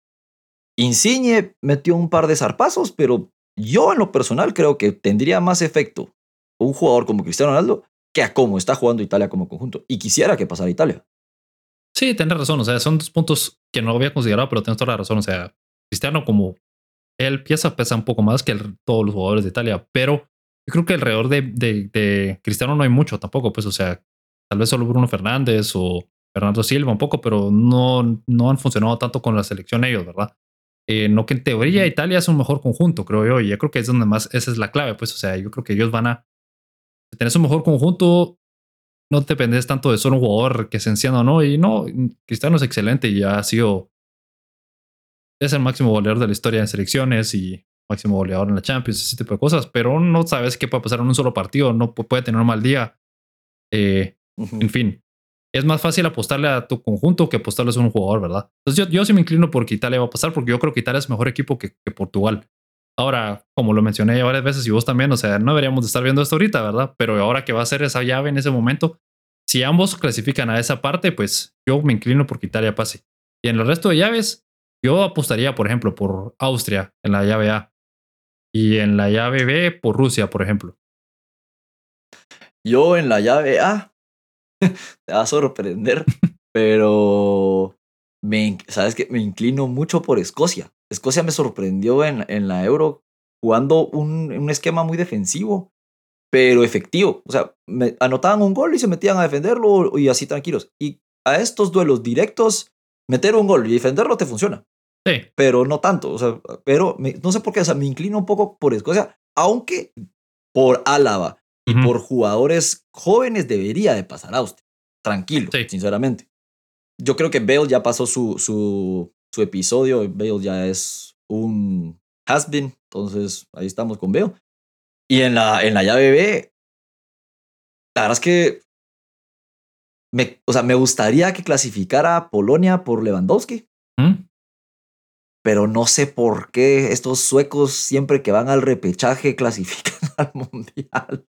Insigne metió un par de zarpazos, pero yo en lo personal creo que tendría más efecto un jugador como Cristiano Ronaldo que a cómo está jugando Italia como conjunto. Y quisiera que pasara Italia. Sí, tienes razón. O sea, son dos puntos que no había considerado, pero tienes toda la razón. O sea, Cristiano como él pieza pesa un poco más que todos los jugadores de Italia, pero yo creo que alrededor de, de, Cristiano no hay mucho tampoco. Pues, o sea, tal vez solo Bruno Fernández o Fernando Silva un poco, pero no, no han funcionado tanto con la selección ellos, ¿verdad? Eh, no que en teoría Italia es un mejor conjunto, creo yo, y yo creo que es donde más, esa es la clave, pues, o sea, yo creo que ellos van a tenés un mejor conjunto, no dependes tanto de solo un jugador que se encienda o no. Y no, Cristiano es excelente y ha sido. Es el máximo goleador de la historia en selecciones y máximo goleador en la Champions, ese tipo de cosas. Pero no sabes qué puede pasar en un solo partido, no puede tener un mal día. Eh, en fin, es más fácil apostarle a tu conjunto que apostarle a un jugador, ¿verdad? Entonces yo, yo sí me inclino por que Italia va a pasar porque yo creo que Italia es mejor equipo que Portugal. Ahora, como lo mencioné ya varias veces y vos también, o sea, no deberíamos de estar viendo esto ahorita, ¿verdad? Pero ahora que va a ser esa llave en ese momento, si ambos clasifican a esa parte, pues yo me inclino por que Italia pase. Y en el resto de llaves, Yo apostaría, por ejemplo, por Austria en la llave A y en la llave B por Rusia, por ejemplo. Yo en la llave A, te va a sorprender, pero me, sabes que me inclino mucho por Escocia. Escocia me sorprendió en, en la Euro jugando un, un, esquema muy defensivo, pero efectivo. O sea, me anotaban un gol y se metían a defenderlo y así tranquilos. Y a estos duelos directos, meter un gol y defenderlo te funciona. Sí. Pero no tanto. O sea, pero me, no sé por qué, o sea, me inclino un poco por Escocia, aunque por Álava y por jugadores jóvenes debería de pasar a Austria. Tranquilo, Sí. sinceramente. Yo creo que Bale ya pasó su, su, su episodio. Bale ya es un has-been. Entonces, ahí estamos con Bale. Y en la, en la llave B, la verdad es que me, o sea, me gustaría que clasificara a Polonia por Lewandowski, ¿Mm? pero no sé por qué estos suecos siempre que van al repechaje clasifican al mundial.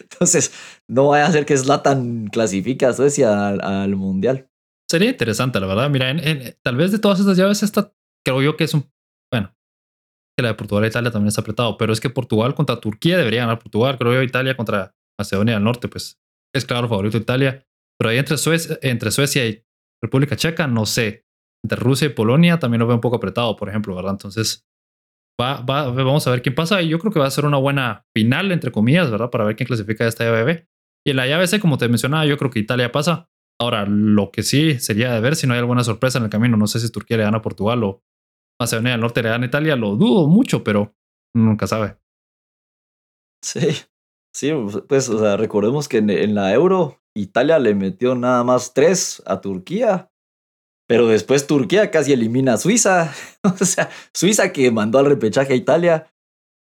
Entonces, no vaya a ser que Zlatan clasifique a Suecia al, al mundial. Sería interesante, la verdad. Mira, en, tal vez de todas estas llaves, esta creo yo que es un. Bueno, que la de Portugal e Italia también está apretado, pero es que Portugal contra Turquía debería ganar Portugal. Creo yo, Italia contra Macedonia del Norte, pues es claro favorito Italia. Pero ahí entre Suecia, entre Suecia y República Checa, no sé. Entre Rusia y Polonia también lo veo un poco apretado, por ejemplo, ¿verdad? Entonces, va, va, vamos a ver quién pasa. Y yo creo que va a ser una buena final, entre comillas, ¿verdad? Para ver quién clasifica esta llave B. Y en la llave C, como te mencionaba, yo creo que Italia pasa. Ahora, lo que sí sería de ver si no hay alguna sorpresa en el camino. No sé si Turquía le gana a Portugal o Macedonia del Norte le gana a Italia. Lo dudo mucho, pero nunca sabe. Sí, sí, pues, o sea, recordemos que en la Euro Italia le metió nada más tres a Turquía, pero después Turquía casi elimina a Suiza. o sea, Suiza que mandó al repechaje a Italia.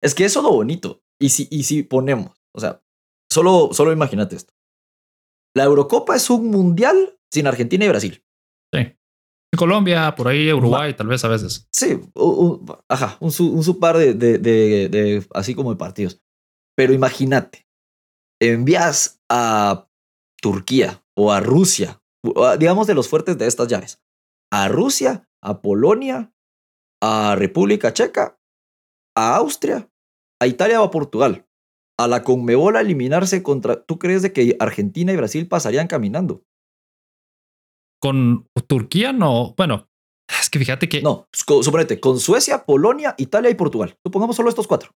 Es que eso es lo bonito. Y si, y si ponemos, o sea, solo, solo imagínate esto. La Eurocopa es un mundial sin Argentina y Brasil. Sí. Colombia, por ahí, Uruguay, tal vez a veces. Sí, un, ajá, un, un subpar de, de, de, de, así como de partidos. Pero imagínate, envías a Turquía o a Rusia, digamos de los fuertes de estas llaves, a Rusia, a Polonia, a República Checa, a Austria, a Italia o a Portugal. A la Conmebol a eliminarse contra... ¿Tú crees de que Argentina y Brasil pasarían caminando? Con Turquía no. Bueno, es que fíjate que. No, suponete, con Suecia, Polonia, Italia y Portugal. Supongamos solo estos cuatro.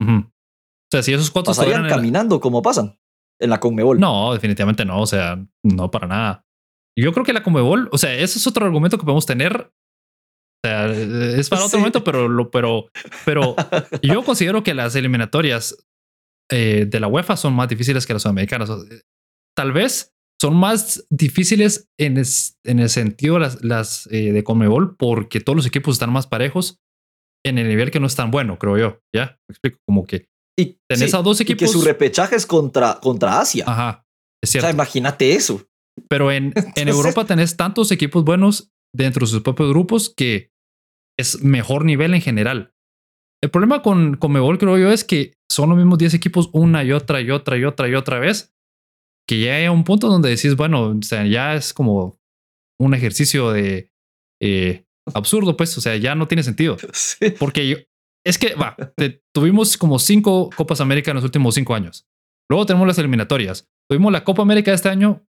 Uh -huh. O sea, si esos cuatro pasarían caminando como pasan en la Conmebol. No, definitivamente no. O sea, no para nada. Yo creo que la Conmebol, o sea, ese es otro argumento que podemos tener. O sea, es para otro sí. momento, pero, lo, pero, pero yo considero que las eliminatorias eh, de la UEFA son más difíciles que las sudamericanas. Tal vez son más difíciles en, es, en el sentido las, las eh, de Conmebol porque todos los equipos están más parejos en el nivel que no es tan bueno, creo yo. Ya me explico, como que y tenés sí, a dos equipos. Y que su repechaje es contra, contra Asia. Ajá, es cierto. O sea, imagínate eso. Pero en, Entonces, en Europa tenés tantos equipos buenos dentro de sus propios grupos que es mejor nivel en general. El problema con Conmebol, creo yo, es que son los mismos 10 equipos una y otra y otra y otra y otra vez. Que ya hay un punto donde decís, bueno, o sea, ya es como un ejercicio de eh, absurdo, pues, o sea, ya no tiene sentido. Sí. Porque yo, es que, va, te, tuvimos como cinco Copas América en los últimos cinco años. Luego tenemos las eliminatorias. Tuvimos la Copa América este año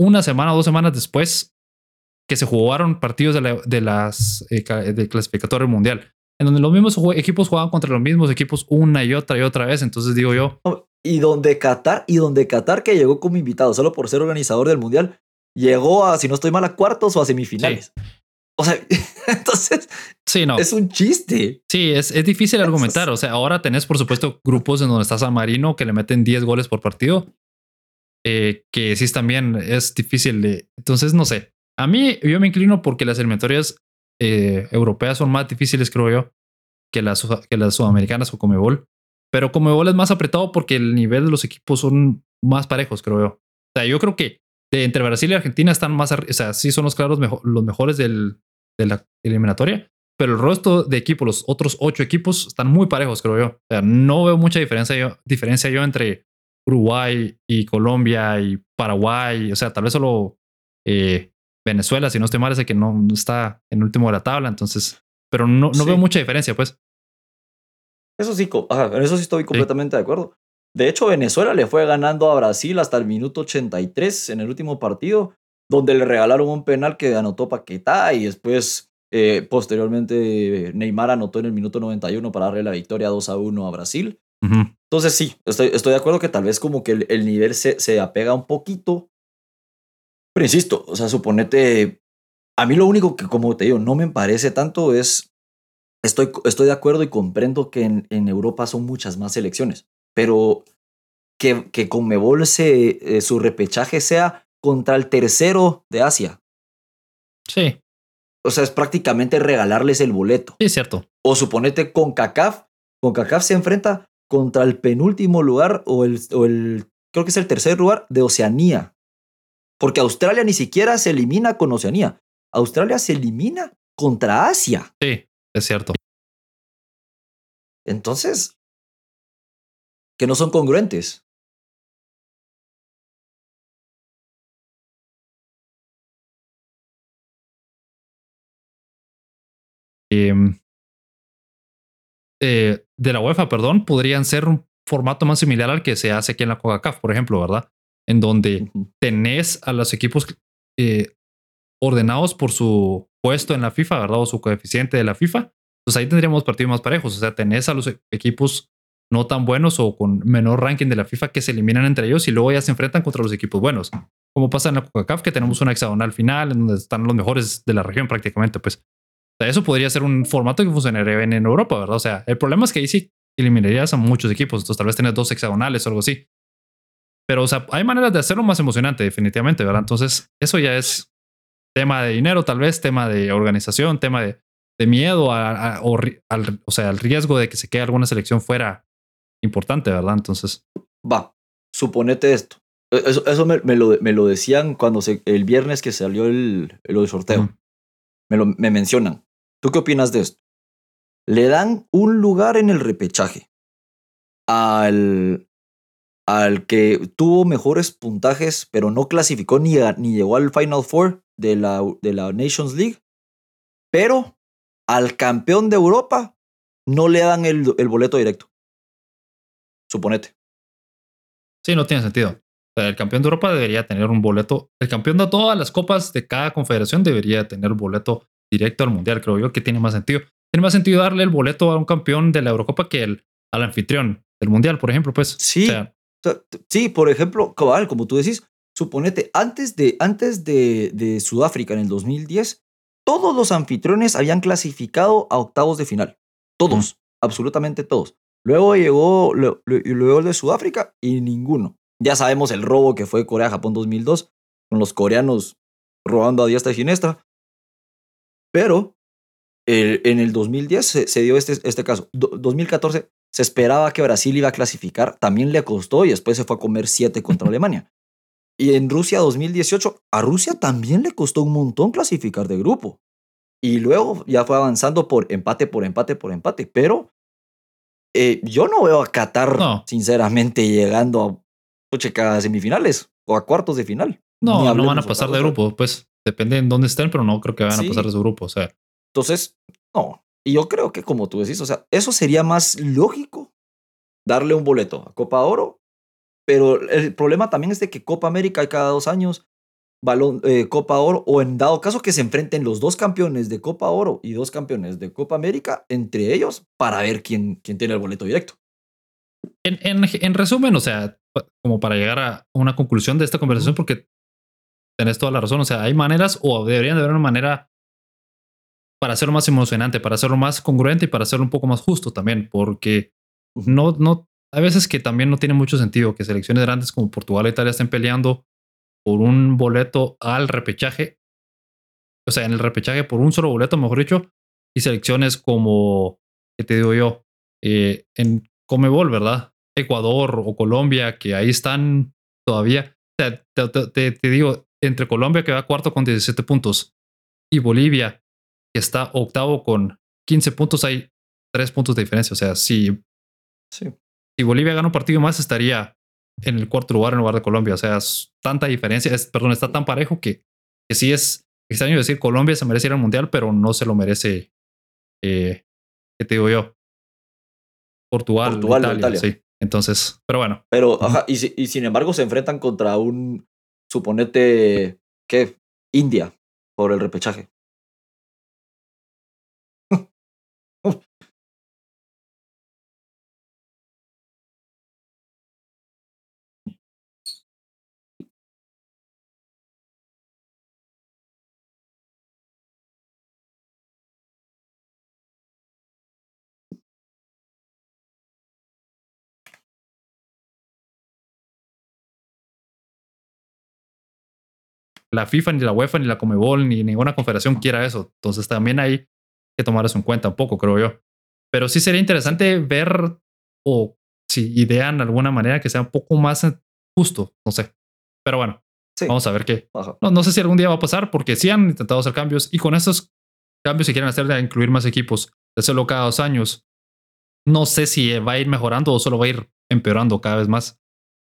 una semana o dos semanas después que se jugaron partidos de, la, de las eh, de clasificatorio mundial, en donde los mismos equipos jugaban contra los mismos equipos una y otra y otra vez. Entonces digo yo. Y donde Qatar, y donde Qatar que llegó como invitado solo por ser organizador del mundial, llegó a, si no estoy mal, a cuartos o a semifinales. Sí. O sea, entonces sí, no. es un chiste. Sí, es, es difícil argumentar. O sea, ahora tenés, por supuesto, grupos en donde está San Marino que le meten 10 goles por partido. Eh, que sí también es difícil de. Entonces, no sé. A mí, yo me inclino porque las eliminatorias eh, europeas son más difíciles, creo yo, que las, que las sudamericanas o Comebol. Pero Comebol es más apretado porque el nivel de los equipos son más parejos, creo yo. O sea, yo creo que entre Brasil y Argentina están más. O sea, sí son los claros los mejores del, de la eliminatoria. Pero el resto de equipos, los otros ocho equipos, están muy parejos, creo yo. O sea, no veo mucha diferencia yo, diferencia yo entre Uruguay y Colombia y Paraguay. O sea, tal vez solo eh, Venezuela, si no estoy mal, es que no está en último de la tabla, entonces, pero no, no veo mucha diferencia, pues. Eso sí, en eso sí estoy completamente de acuerdo. De hecho, Venezuela le fue ganando a Brasil hasta el minuto 83 en el último partido, donde le regalaron un penal que anotó Paquetá y después, eh, posteriormente, Neymar anotó en el minuto 91 para darle la victoria 2 a 1 a Brasil. Entonces, sí, estoy, estoy de acuerdo que tal vez como que el, nivel se, se apega un poquito. Pero insisto, o sea, suponete, a mí lo único que, como te digo, no me parece tanto es, estoy, estoy de acuerdo y comprendo que en, en Europa son muchas más selecciones pero que, que Conmebol se, eh, su repechaje sea contra el tercero de Asia. Sí. O sea, es prácticamente regalarles el boleto. Sí, cierto. O suponete con CACAF, con CACAF se enfrenta contra el penúltimo lugar o el, o el, creo que es el tercer lugar de Oceanía. Porque Australia ni siquiera se elimina con Oceanía. Australia se elimina contra Asia. Sí, es cierto. Entonces, que no son congruentes. Em, eh, de la UEFA, perdón, podrían ser un formato más similar al que se hace aquí en la CONCACAF, por ejemplo, ¿verdad? En donde tenés a los equipos eh, ordenados por su puesto en la FIFA, ¿verdad? O su coeficiente de la FIFA. Pues ahí tendríamos partidos más parejos. O sea, tenés a los equipos no tan buenos o con menor ranking de la FIFA que se eliminan entre ellos y luego ya se enfrentan contra los equipos buenos. Como pasa en la CONCACAF, que tenemos una hexagonal final en donde están los mejores de la región prácticamente, pues. Eso podría ser un formato que funcionaría bien en Europa, ¿verdad? O sea, el problema es que ahí sí eliminarías a muchos equipos, entonces tal vez tenés dos hexagonales o algo así. Pero, o sea, hay maneras de hacerlo más emocionante, definitivamente, ¿verdad? Entonces, eso ya es tema de dinero, tal vez, tema de organización, tema de, miedo o, al, o sea, al riesgo de que se quede alguna selección fuera importante, ¿verdad? Entonces. Va, suponete esto. E, eso, eso me, me, lo, me, lo, decían cuando se, el viernes que salió el, el sorteo. Me, lo, me mencionan. ¿Tú qué opinas de esto? Le dan un lugar en el repechaje al, al que tuvo mejores puntajes, pero no clasificó ni, ni llegó al Final Four de la, de la Nations League. Pero al campeón de Europa no le dan el, el boleto directo suponete. Sí, no tiene sentido. el campeón de Europa debería tener un boleto. El campeón de todas las copas de cada confederación debería tener boleto directo al mundial, creo yo, que tiene más sentido. Tiene más sentido darle el boleto a un campeón de la Eurocopa que el, al anfitrión del mundial, por ejemplo, pues. Sí, sí, por ejemplo, cabal, como tú decís, suponete, antes de, antes de, de Sudáfrica en el 2010, todos los anfitriones habían clasificado a octavos de final. Todos, absolutamente todos. Luego llegó luego el de Sudáfrica y ninguno. Ya sabemos el robo que fue Corea-Japón 2002, con los coreanos robando a diestra y siniestra. Pero en el 2010 se, dio este, este caso. 2014 se esperaba que Brasil iba a clasificar, también le costó y después se fue a comer 7 contra Alemania. Y en Rusia 2018, a Rusia también le costó un montón clasificar de grupo. Y luego ya fue avanzando por empate, por empate, por empate. Pero eh, yo no veo a Qatar, sinceramente, llegando a semifinales o a cuartos de final. No, no van a pasar de grupo, pues depende en dónde estén, pero no creo que vayan a pasar de su grupo. O sea. Entonces, no. Y yo creo que, como tú decís, o sea, eso sería más lógico darle un boleto a Copa Oro. Pero el problema también es de que Copa América hay cada dos años balón, eh, Copa Oro o en dado caso que se enfrenten los dos campeones de Copa Oro y dos campeones de Copa América entre ellos para ver quién, quién tiene el boleto directo. En, en, resumen, o sea, como para llegar a una conclusión de esta conversación, porque tenés toda la razón, o sea, hay maneras o deberían de haber una manera para hacerlo más emocionante, para hacerlo más congruente y para hacerlo un poco más justo también, porque no, no, hay veces que también no tiene mucho sentido que selecciones grandes como Portugal e Italia estén peleando por un boleto al repechaje. O sea, en el repechaje por un solo boleto, mejor dicho, y selecciones como, ¿qué te digo yo? Eh, en Comebol, ¿verdad? Ecuador o Colombia, que ahí están todavía. O sea, te, te, digo, entre Colombia, que va cuarto con 17 puntos, y Bolivia, que está octavo con 15 puntos, hay tres puntos de diferencia. O sea, si, sí. si Bolivia gana un partido más, estaría en el cuarto lugar en lugar de Colombia. O sea, es tanta diferencia, es, perdón, está tan parejo que, que sí es extraño decir Colombia se merece ir al mundial, pero no se lo merece, eh, ¿qué te digo yo? Portugal, Portugal, Italia, sí. Entonces, pero bueno. Pero, ajá, y, y, sin embargo se enfrentan contra un, suponete, ¿qué? India, por el repechaje. La FIFA, ni la UEFA, ni la Comebol, ni ninguna confederación quiera eso. Entonces también hay que tomar eso en cuenta un poco, creo yo. Pero sí sería interesante ver o si idean de alguna manera que sea un poco más justo, no sé. Pero bueno, vamos a ver qué. No, no, sé si algún día va a pasar porque sí han intentado hacer cambios y con esos cambios si quieren hacer de incluir más equipos, de hacerlo cada dos años, no sé si va a ir mejorando o solo va a ir empeorando cada vez más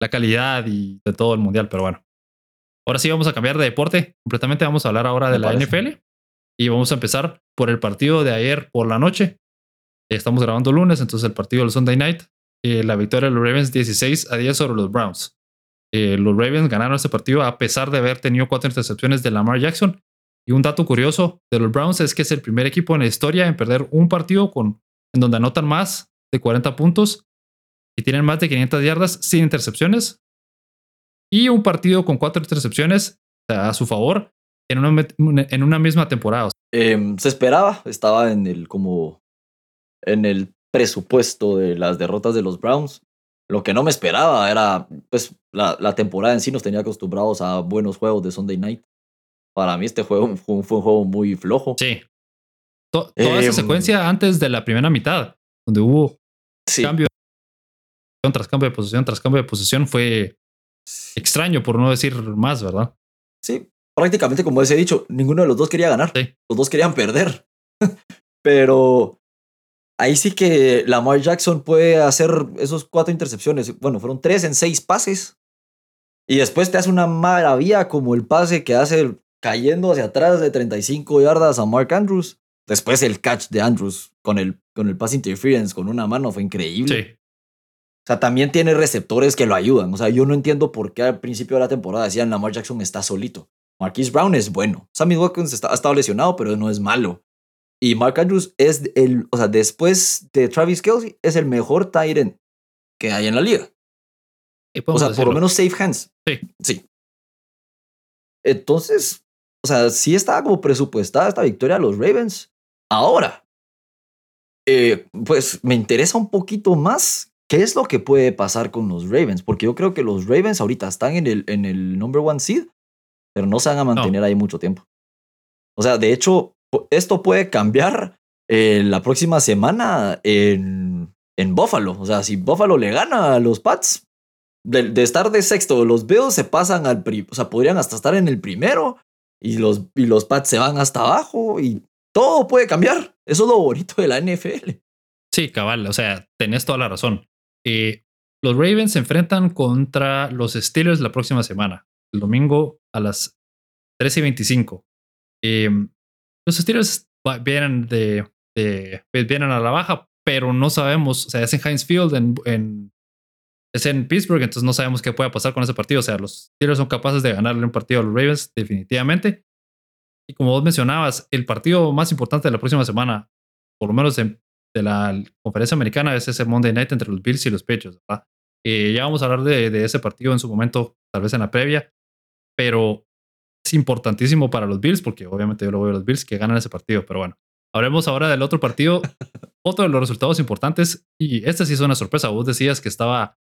la calidad y de todo el mundial, pero bueno. Ahora sí vamos a cambiar de deporte completamente. Vamos a hablar ahora de la NFL y vamos a empezar por el partido de ayer por la noche. Estamos grabando lunes, entonces el partido del Sunday Night. Eh, la victoria de los Ravens 16 a 10 sobre los Browns. Eh, los Ravens ganaron este partido a pesar de haber tenido cuatro intercepciones de Lamar Jackson. Y un dato curioso de los Browns es que es el primer equipo en la historia en perder un partido con, en donde anotan más de 40 puntos y tienen más de 500 yardas sin intercepciones y un partido con cuatro intercepciones a su favor en una, en una misma temporada. Em, se esperaba, estaba en el como en el presupuesto de las derrotas de los Browns. Lo que no me esperaba era, pues, la, la temporada en sí nos tenía acostumbrados a buenos juegos de Sunday Night. Para mí este juego fue, un juego muy flojo. Sí. toda esa em, secuencia antes de la primera mitad, donde hubo cambio tras cambio de posición tras cambio de posición, fue extraño, por no decir más, ¿verdad? Sí, prácticamente como les he dicho, ninguno de los dos quería ganar. Los dos querían perder. Pero ahí sí que Lamar Jackson puede hacer esos cuatro intercepciones. Bueno, fueron tres en seis pases. Y después te hace una maravilla como el pase que hace cayendo hacia atrás de 35 yardas a Mark Andrews. Después el catch de Andrews con el, con el pass interference con una mano fue increíble. Sí. O sea, también tiene receptores que lo ayudan. O sea, yo no entiendo por qué al principio de la temporada decían Lamar Jackson está solito. Marquise Brown es bueno. Sammy Watkins está, ha estado lesionado, pero no es malo. Y Mark Andrews es el, o sea, después de Travis Kelsey, es el mejor Tyrant que hay en la liga. O sea, por lo menos safe hands. Sí. Sí. Entonces, o sea, sí estaba como presupuestada esta victoria a los Ravens. Ahora, eh, pues me interesa un poquito más ¿Qué es lo que puede pasar con los Ravens? Porque yo creo que los Ravens ahorita están en el, en el number one seed, pero no se van a mantener ahí mucho tiempo. O sea, de hecho, esto puede cambiar eh, la próxima semana en, en Buffalo. O sea, si Buffalo le gana a los Pats, de, estar de sexto, los Bills se pasan al... O sea, podrían hasta estar en el primero y los, y los Pats se van hasta abajo y todo puede cambiar. Eso es lo bonito de la NFL. Sí, cabal. O sea, tenés toda la razón. Eh, los Ravens se enfrentan contra los Steelers la próxima semana, el domingo a las 13 y 25. Em, los Steelers vienen, de, pues, vienen a la baja, pero no sabemos, o sea, es en Heinz Field, en, es en Pittsburgh, entonces no sabemos qué puede pasar con ese partido. O sea, los Steelers son capaces de ganarle un partido a los Ravens, definitivamente. Y como vos mencionabas, el partido más importante de la próxima semana, por lo menos en, de la conferencia americana es ese Monday Night entre los Bills y los Patriots. Eh, ya vamos a hablar de, de, ese partido en su momento, tal vez en la previa, pero es importantísimo para los Bills porque obviamente yo lo voy a los Bills que ganan ese partido. Pero bueno, hablemos ahora del otro partido, otro de los resultados importantes y este sí es una sorpresa. Vos decías que estaba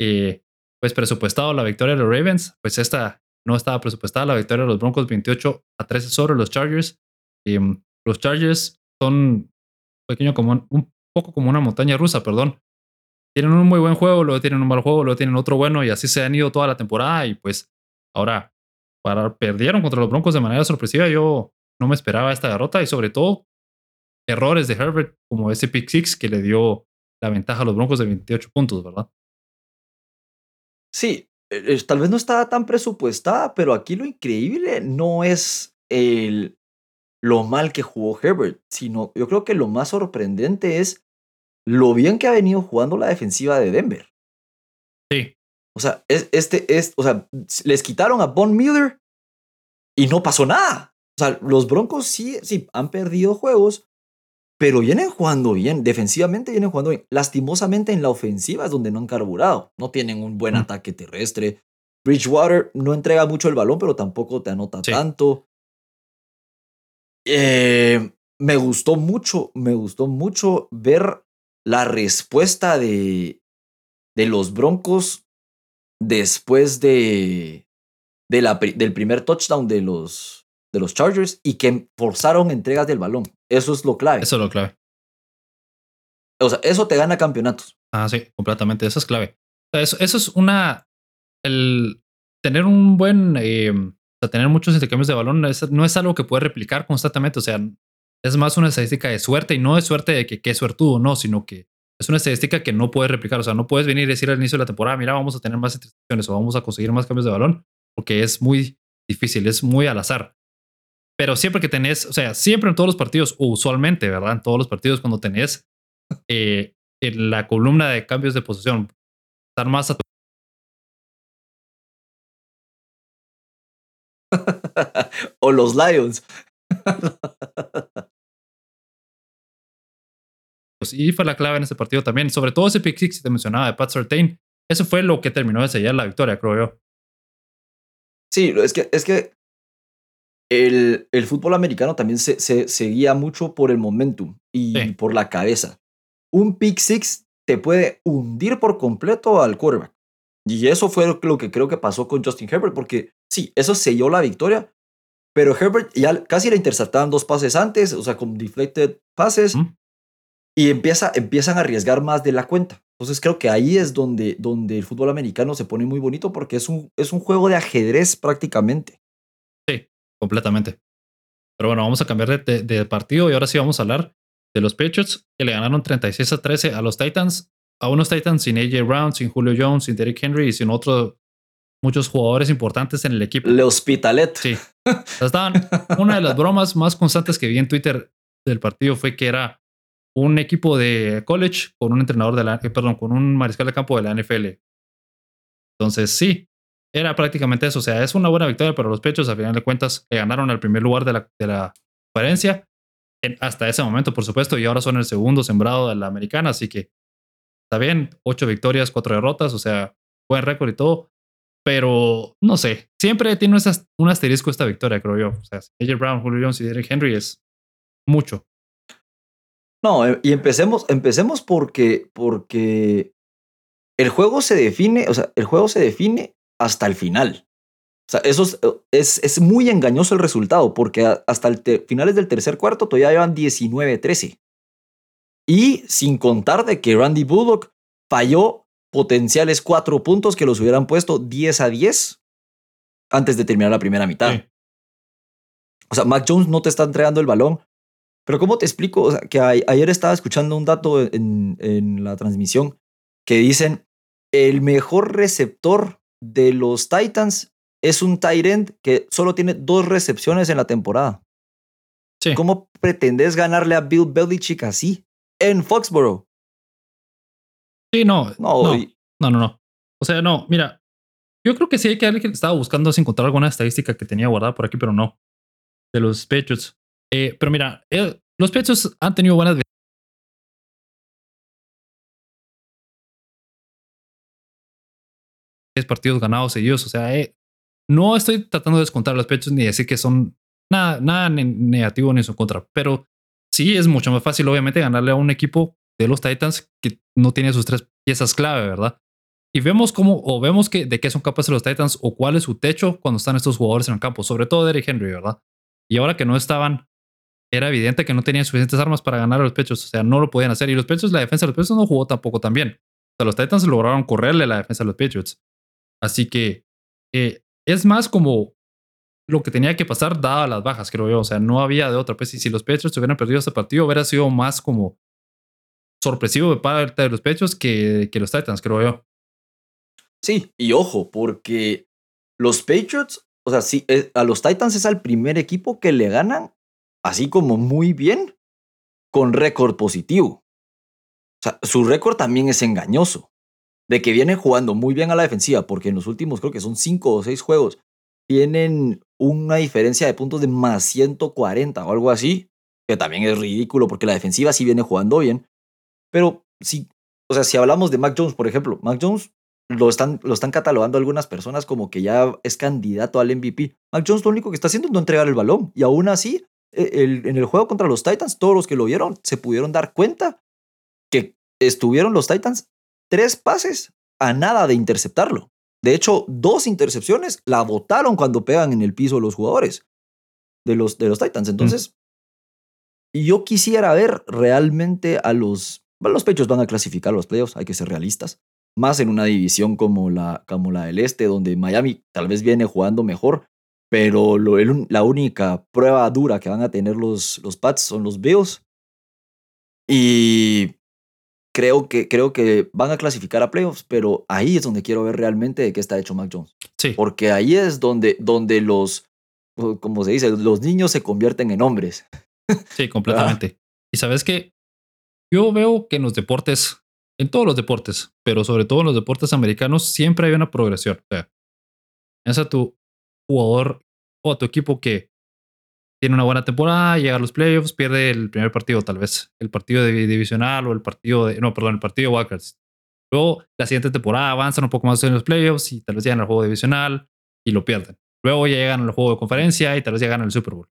eh, pues presupuestado la victoria de los Ravens, pues esta no estaba presupuestada la victoria de los Broncos 28 a 13 sobre los Chargers. mm, los Chargers son pequeño como un poco como una montaña rusa, perdón. Tienen un muy buen juego, luego tienen un mal juego, luego tienen otro bueno y así se han ido toda la temporada y pues ahora perdieron contra los Broncos de manera sorpresiva. Yo no me esperaba esta derrota y sobre todo errores de Herbert como ese pick six que le dio la ventaja a los Broncos de 28 puntos, ¿verdad? Sí, eh, tal vez no estaba tan presupuestada, pero aquí lo increíble no es el, lo mal que jugó Herbert, sino yo creo que lo más sorprendente es lo bien que ha venido jugando la defensiva de Denver. Sí. O sea, es, este, es, o sea, les quitaron a Von Miller y no pasó nada. O sea, los Broncos sí, sí han perdido juegos, pero vienen jugando bien. Defensivamente vienen jugando bien. Lastimosamente en la ofensiva es donde no han carburado. No tienen un buen ataque terrestre. Bridgewater no entrega mucho el balón, pero tampoco te anota tanto. Eh, me gustó mucho, me gustó mucho ver la respuesta de, de los Broncos después de, de la, del primer touchdown de los, de los Chargers y que forzaron entregas del balón. Eso es lo clave. Eso es lo clave. O sea, eso te gana campeonatos. Ah, sí, completamente. Eso es clave. eso, eso es una. El tener un buen. Eh, tener muchos intercambios de balón no es algo que puedes replicar constantemente. O sea, es más una estadística de suerte y no de suerte de que qué suertudo, no, sino que es una estadística que no puedes replicar. O sea, no puedes venir y decir al inicio de la temporada, mira, vamos a tener más intercepciones o vamos a conseguir más cambios de balón, porque es muy difícil, es muy al azar. Pero siempre que tenés, o sea, siempre en todos los partidos, o usualmente, ¿verdad? En todos los partidos, cuando tenés eh, en la columna de cambios de posición, estar más a o los Lions. pues, y fue la clave en ese partido también. Sobre todo ese pick six que te mencionaba de Pat Surtain. Eso fue lo que terminó de sellar la victoria, creo yo. Sí, es que, es que el, el fútbol americano también se, se, se, guía mucho por el momentum y por la cabeza. Un pick six te puede hundir por completo al quarterback. Y eso fue lo que creo que pasó con Justin Herbert, porque sí, eso selló la victoria, pero Herbert ya casi le interceptaban dos pases antes, o sea, con deflected pases, y empieza, empiezan a arriesgar más de la cuenta. Entonces creo que ahí es donde, donde el fútbol americano se pone muy bonito porque es un, es un juego de ajedrez prácticamente. Sí, completamente. Pero bueno, vamos a cambiar de, de, partido y ahora sí vamos a hablar de los Patriots que le ganaron 36 a 13 a los Titans. A unos Titans sin AJ Brown, sin Julio Jones, sin Derrick Henry y sin otros muchos jugadores importantes en el equipo. Le Hospitalet. Sí. Estaban, una de las bromas más constantes que vi en Twitter del partido fue que era un equipo de college con un entrenador de la, eh, perdón, con un mariscal de campo de la NFL. Entonces, sí, era prácticamente eso. O sea, es una buena victoria para los pechos. A final de cuentas, ganaron el primer lugar de la, de la conferencia hasta ese momento, por supuesto, y ahora son el segundo sembrado de la americana. Así que está bien, ocho victorias, cuatro derrotas, o sea, buen récord y todo. Pero no sé, siempre tiene un asterisco esta victoria, creo yo. O sea, AJ Brown, Julio Jones y Derrick Henry es mucho. No, eh, y empecemos, empecemos porque, porque el juego se define, o sea, el juego se define hasta el final. O sea, eso es, es, muy engañoso el resultado, porque hasta el finales del tercer cuarto todavía llevan 19-13. Y sin contar de que Randy Bullock falló potenciales cuatro puntos que los hubieran puesto 10 a 10 antes de terminar la primera mitad. O sea, Mac Jones no te está entregando el balón pero ¿cómo te explico? O sea, que ayer estaba escuchando un dato en, en la transmisión que dicen el mejor receptor de los Titans es un tight end que solo tiene dos recepciones en la temporada. Sí. ¿Cómo pretendes ganarle a Bill Belichick así en Foxborough? Sí, no. No, no, no, no. O sea, no, mira, yo creo que sí hay que alguien que estaba buscando encontrar alguna estadística que tenía guardada por aquí, pero no. De los Patriots. Eh, pero mira, eh, los Patriots han tenido buenas partidos ganados seguidos. O sea, eh, no estoy tratando de descontar los Patriots ni decir que son nada, nada negativo ni en su contra, pero sí es mucho más fácil, obviamente, ganarle a un equipo de los Titans que no tiene sus tres piezas clave, ¿verdad? Y vemos cómo, o vemos que, de qué son capaces los Titans o cuál es su techo cuando están estos jugadores en el campo, sobre todo Derrick Henry, ¿verdad? Y ahora que no estaban, era evidente que no tenían suficientes armas para ganar a los pechos. O sea, no lo podían hacer. Y los pechos, la defensa de los pechos no jugó tampoco tan bien. O sea, los Titans lograron correrle la defensa de los Patriots. Así que eh, es más como lo que tenía que pasar dadas las bajas, creo yo. O sea, no había de otra. Pues y si los Patriots hubieran perdido este partido, hubiera sido más como sorpresivo de parte de los pechos que, que los Titans, creo yo. Sí, y ojo, porque los Patriots o sea, sí, eh, a los Titans es el primer equipo que le ganan así como muy bien con récord positivo. O sea, su récord también es engañoso. De que vienen jugando muy bien a la defensiva, porque en los últimos creo que son cinco o seis juegos, tienen una diferencia de puntos de más 140 o algo así, que también es ridículo porque la defensiva sí viene jugando bien. Pero si, o sea, si hablamos de Mac Jones, por ejemplo, Mac Jones lo están, lo están catalogando algunas personas como que ya es candidato al MVP. Mac Jones lo único que está haciendo es no entregar el balón. Y aún así, e, en el juego contra los Titans, todos los que lo vieron se pudieron dar cuenta que estuvieron los Titans tres pases a nada de interceptarlo. De hecho, dos intercepciones la botaron cuando pegan en el piso los jugadores de los, de los Titans. Entonces, yo quisiera ver realmente a los... los pechos van a clasificar los playoffs, hay que ser realistas. Más en una división como la, como la del Este, donde Miami tal vez viene jugando mejor, pero la única prueba dura que van a tener los, los Pats son los Bills. Y creo que, creo que van a clasificar a playoffs, pero ahí es donde quiero ver realmente de qué está hecho Mac Jones. Sí. Porque ahí es donde, donde los, como se dice, los niños se convierten en hombres. Sí, completamente. Y sabes que yo veo que en los deportes, en todos los deportes, pero sobre todo en los deportes americanos, siempre hay una progresión. O sea, es a tu jugador o a tu equipo que tiene una buena temporada, llega a los playoffs, pierde el primer partido, tal vez el partido de divisional o el partido de, no, perdón, el partido de Walkers. Luego, la siguiente temporada avanzan un poco más en los playoffs y tal vez llegan al juego divisional y lo pierden. Luego llegan al juego de conferencia y tal vez llegan al Super Bowl.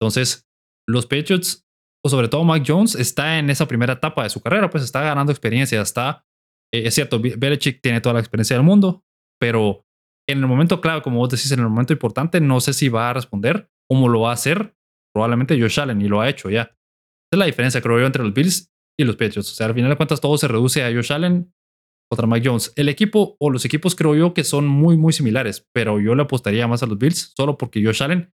Entonces, los Patriots, sobre todo Mike Jones, está en esa primera etapa de su carrera, pues está ganando experiencia, está, eh, es cierto, Belichick tiene toda la experiencia del mundo, pero en el momento clave, como vos decís, en el momento importante, no sé si va a responder como lo va a hacer probablemente Josh Allen y lo ha hecho ya. Esa es la diferencia, creo yo, entre los Bills y los Patriots. O sea, al final de cuentas todo se reduce a Josh Allen contra Mike Jones. El equipo o los equipos creo yo que son muy, muy similares, pero yo le apostaría más a los Bills solo porque Josh Allen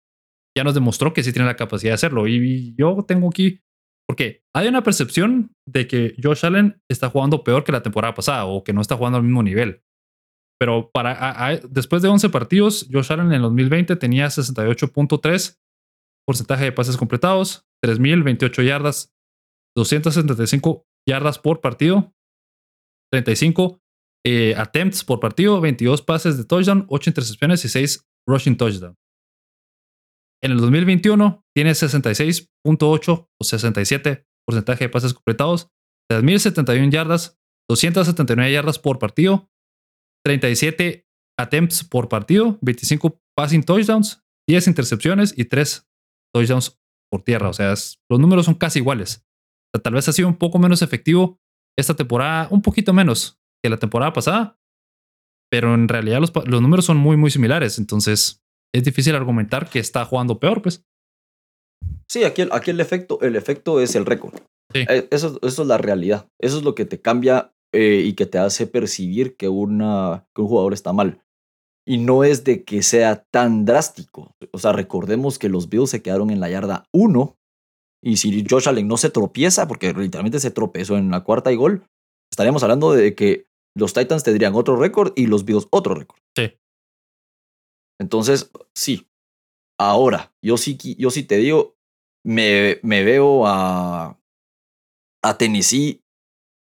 ya nos demostró que sí tiene la capacidad de hacerlo. Y yo tengo aquí, porque hay una percepción de que Josh Allen está jugando peor que la temporada pasada o que no está jugando al mismo nivel. Pero para, después de 11 partidos, Josh Allen en 2020 tenía 68.3 porcentaje de pases completados, 3.028 yardas, 275 yardas por partido, 35 eh, attempts por partido, 22 pases de touchdown, 8 intercepciones y 6 rushing touchdown. En el 2021 tiene 66.8 o 67 porcentaje de pases completados, 3.071 yardas, 279 yardas por partido, 37 attempts por partido, 25 passing touchdowns, 10 intercepciones y 3 touchdowns por tierra. O sea, los números son casi iguales. tal vez ha sido un poco menos efectivo esta temporada, un poquito menos que la temporada pasada, pero en realidad los, los números son muy, muy similares. Entonces es difícil argumentar que está jugando peor, pues. Sí, aquí, aquí el, efecto, el efecto es el récord. Eh, eso, eso es la realidad. Eso es lo que te cambia eh, y que te hace percibir que, una, que un jugador está mal. Y no es de que sea tan drástico. O sea, recordemos que los Bills se quedaron en la yarda 1. Y si Josh Allen no se tropieza, porque literalmente se tropezó en la cuarta y gol, estaríamos hablando de que los Titans tendrían otro récord y los Bills otro récord. Sí. Entonces, sí. Ahora, yo sí, yo sí te digo, me, me veo a, a Tennessee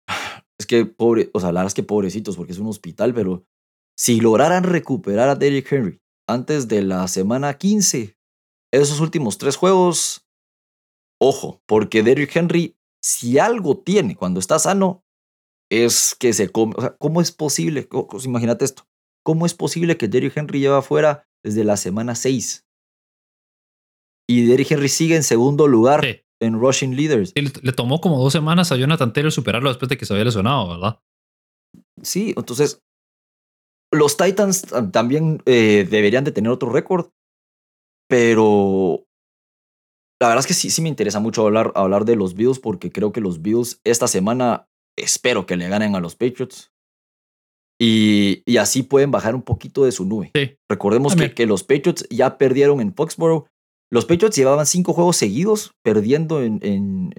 es que pobre, o sea, la verdad es que pobrecitos porque es un hospital, pero si lograran recuperar a Derrick Henry antes de la semana 15, esos últimos tres juegos, ojo, porque Derrick Henry, si algo tiene cuando está sano, es que se come. O sea, ¿cómo es posible? Imagínate esto. ¿Cómo es posible que Derrick Henry lleva afuera desde la semana 6? Y Derrick Henry sigue en segundo lugar en rushing leaders. le, tomó como dos semanas a Jonathan Taylor superarlo después de que se había lesionado, ¿verdad? Sí, entonces los Titans también eh, deberían de tener otro récord, pero la verdad es que sí, sí me interesa mucho hablar, hablar de los Bills porque creo que los Bills esta semana espero que le ganen a los Patriots. Y, y así pueden bajar un poquito de su nube. Recordemos que, que, los Patriots ya perdieron en Foxborough los Patriots llevaban cinco juegos seguidos perdiendo en, en,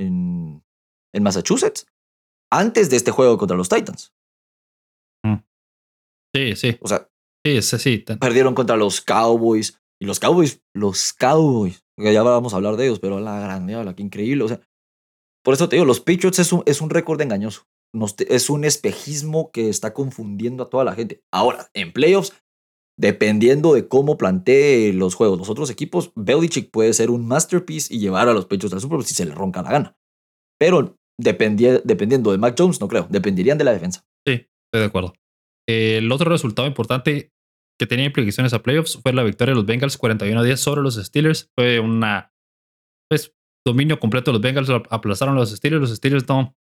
en, Massachusetts antes de este juego contra los Titans. Mm. Sí, sí. O sea, Sí, sí, sí. Perdieron contra los Cowboys. Y los Cowboys, los Cowboys, ya vamos a hablar de ellos, pero la grande, la que increíble. O sea, por eso te digo, los Patriots es un, es un récord engañoso. Es un espejismo que está confundiendo a toda la gente. Ahora, en playoffs, dependiendo de cómo plantee los juegos los otros equipos, Belichick puede ser un masterpiece y llevar a los Patriots al Super Bowl si se le ronca la gana. Pero dependiendo de Mac Jones, no creo. Dependerían de la defensa. Sí, estoy de acuerdo. el otro resultado importante que tenía implicaciones a playoffs fue la victoria de los Bengals 41 a 10 sobre los Steelers. Fue una pues, dominio completo de los Bengals, aplazaron a los Steelers. Los Steelers no,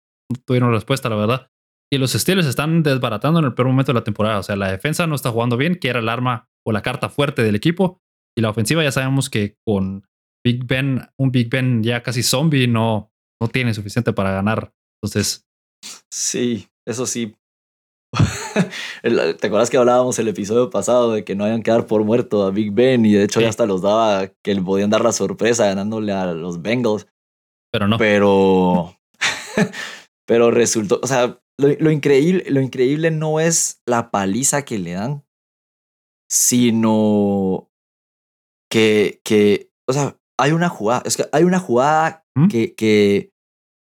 tuvieron respuesta, la verdad. Y los Steelers están desbaratando en el peor momento de la temporada. O sea, la defensa no está jugando bien, que era el arma o la carta fuerte del equipo. Y la ofensiva ya sabemos que con Big Ben, un Big Ben ya casi zombie, no, no tiene suficiente para ganar. Entonces. Sí, eso sí. ¿Te acuerdas que hablábamos el episodio pasado de que no hayan que dar por muerto a Big Ben y de hecho ya hasta los daba que le podían dar la sorpresa ganándole a los Bengals? Pero no. Pero, pero resultó, o sea, lo, increíble, lo increíble no es la paliza que le dan, sino que, que, o sea, hay una jugada, es que hay una jugada ¿Mm? que, que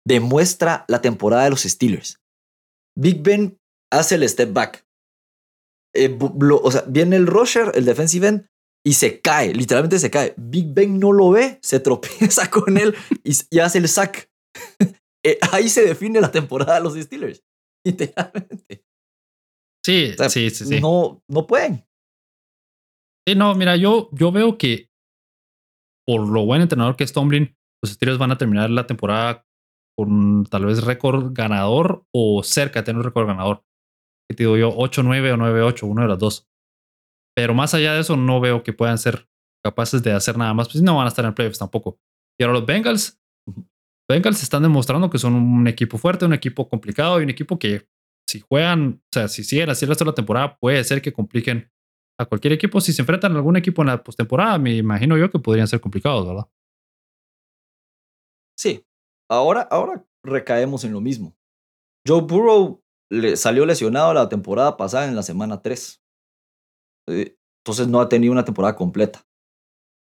demuestra la temporada de los Steelers. Big Ben hace el step back. Eh, o sea, viene el rusher, el defensive end, y se cae, literalmente se cae. Big Ben no lo ve, se tropieza con él y, hace el sack. Eh, ahí se define la temporada de los Steelers, literalmente. Sí, sí, sí, sí. No, no pueden. Sí, no, mira, yo, yo veo que por lo buen entrenador que es Tomlin, los Steelers van a terminar la temporada con tal vez récord ganador o cerca de tener un récord ganador que te digo yo, 8-9 o 9-8, uno de los dos. Pero más allá de eso, no veo que puedan ser capaces de hacer nada más. Pues no van a estar en playoffs tampoco. Y ahora los Bengals, Bengals están demostrando que son un equipo fuerte, un equipo complicado y un equipo que si juegan, o sea, si siguen así el resto de la temporada, puede ser que compliquen a cualquier equipo. Si se enfrentan a algún equipo en la postemporada, me imagino yo que podrían ser complicados, ¿verdad? Sí. Ahora, ahora recaemos en lo mismo. Joe Burrow le salió lesionado la temporada pasada en la semana 3. Eh, entonces no ha tenido una temporada completa.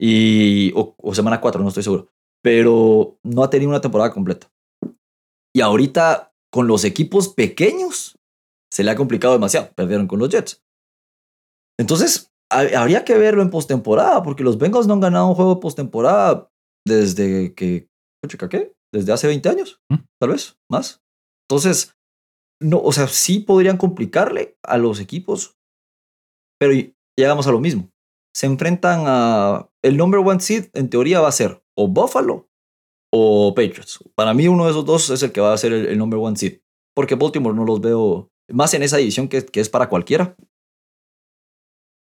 Y, o, semana 4, no estoy seguro. Pero no ha tenido una temporada completa. Y ahorita con los equipos pequeños se le ha complicado demasiado. Perdieron con los Jets. Entonces habría que verlo en postemporada porque los Bengals no han ganado un juego de postemporada desde que, ¿qué? Desde hace 20 años, ¿Mm? tal vez, más. Entonces, no, o sea, sí podrían complicarle a los equipos, pero llegamos a lo mismo. Se enfrentan a el number one seed, en teoría va a ser o Buffalo o Patriots. Para mí uno de esos dos es el que va a ser el, number one seed, porque Baltimore no los veo más en esa división que, que es para cualquiera.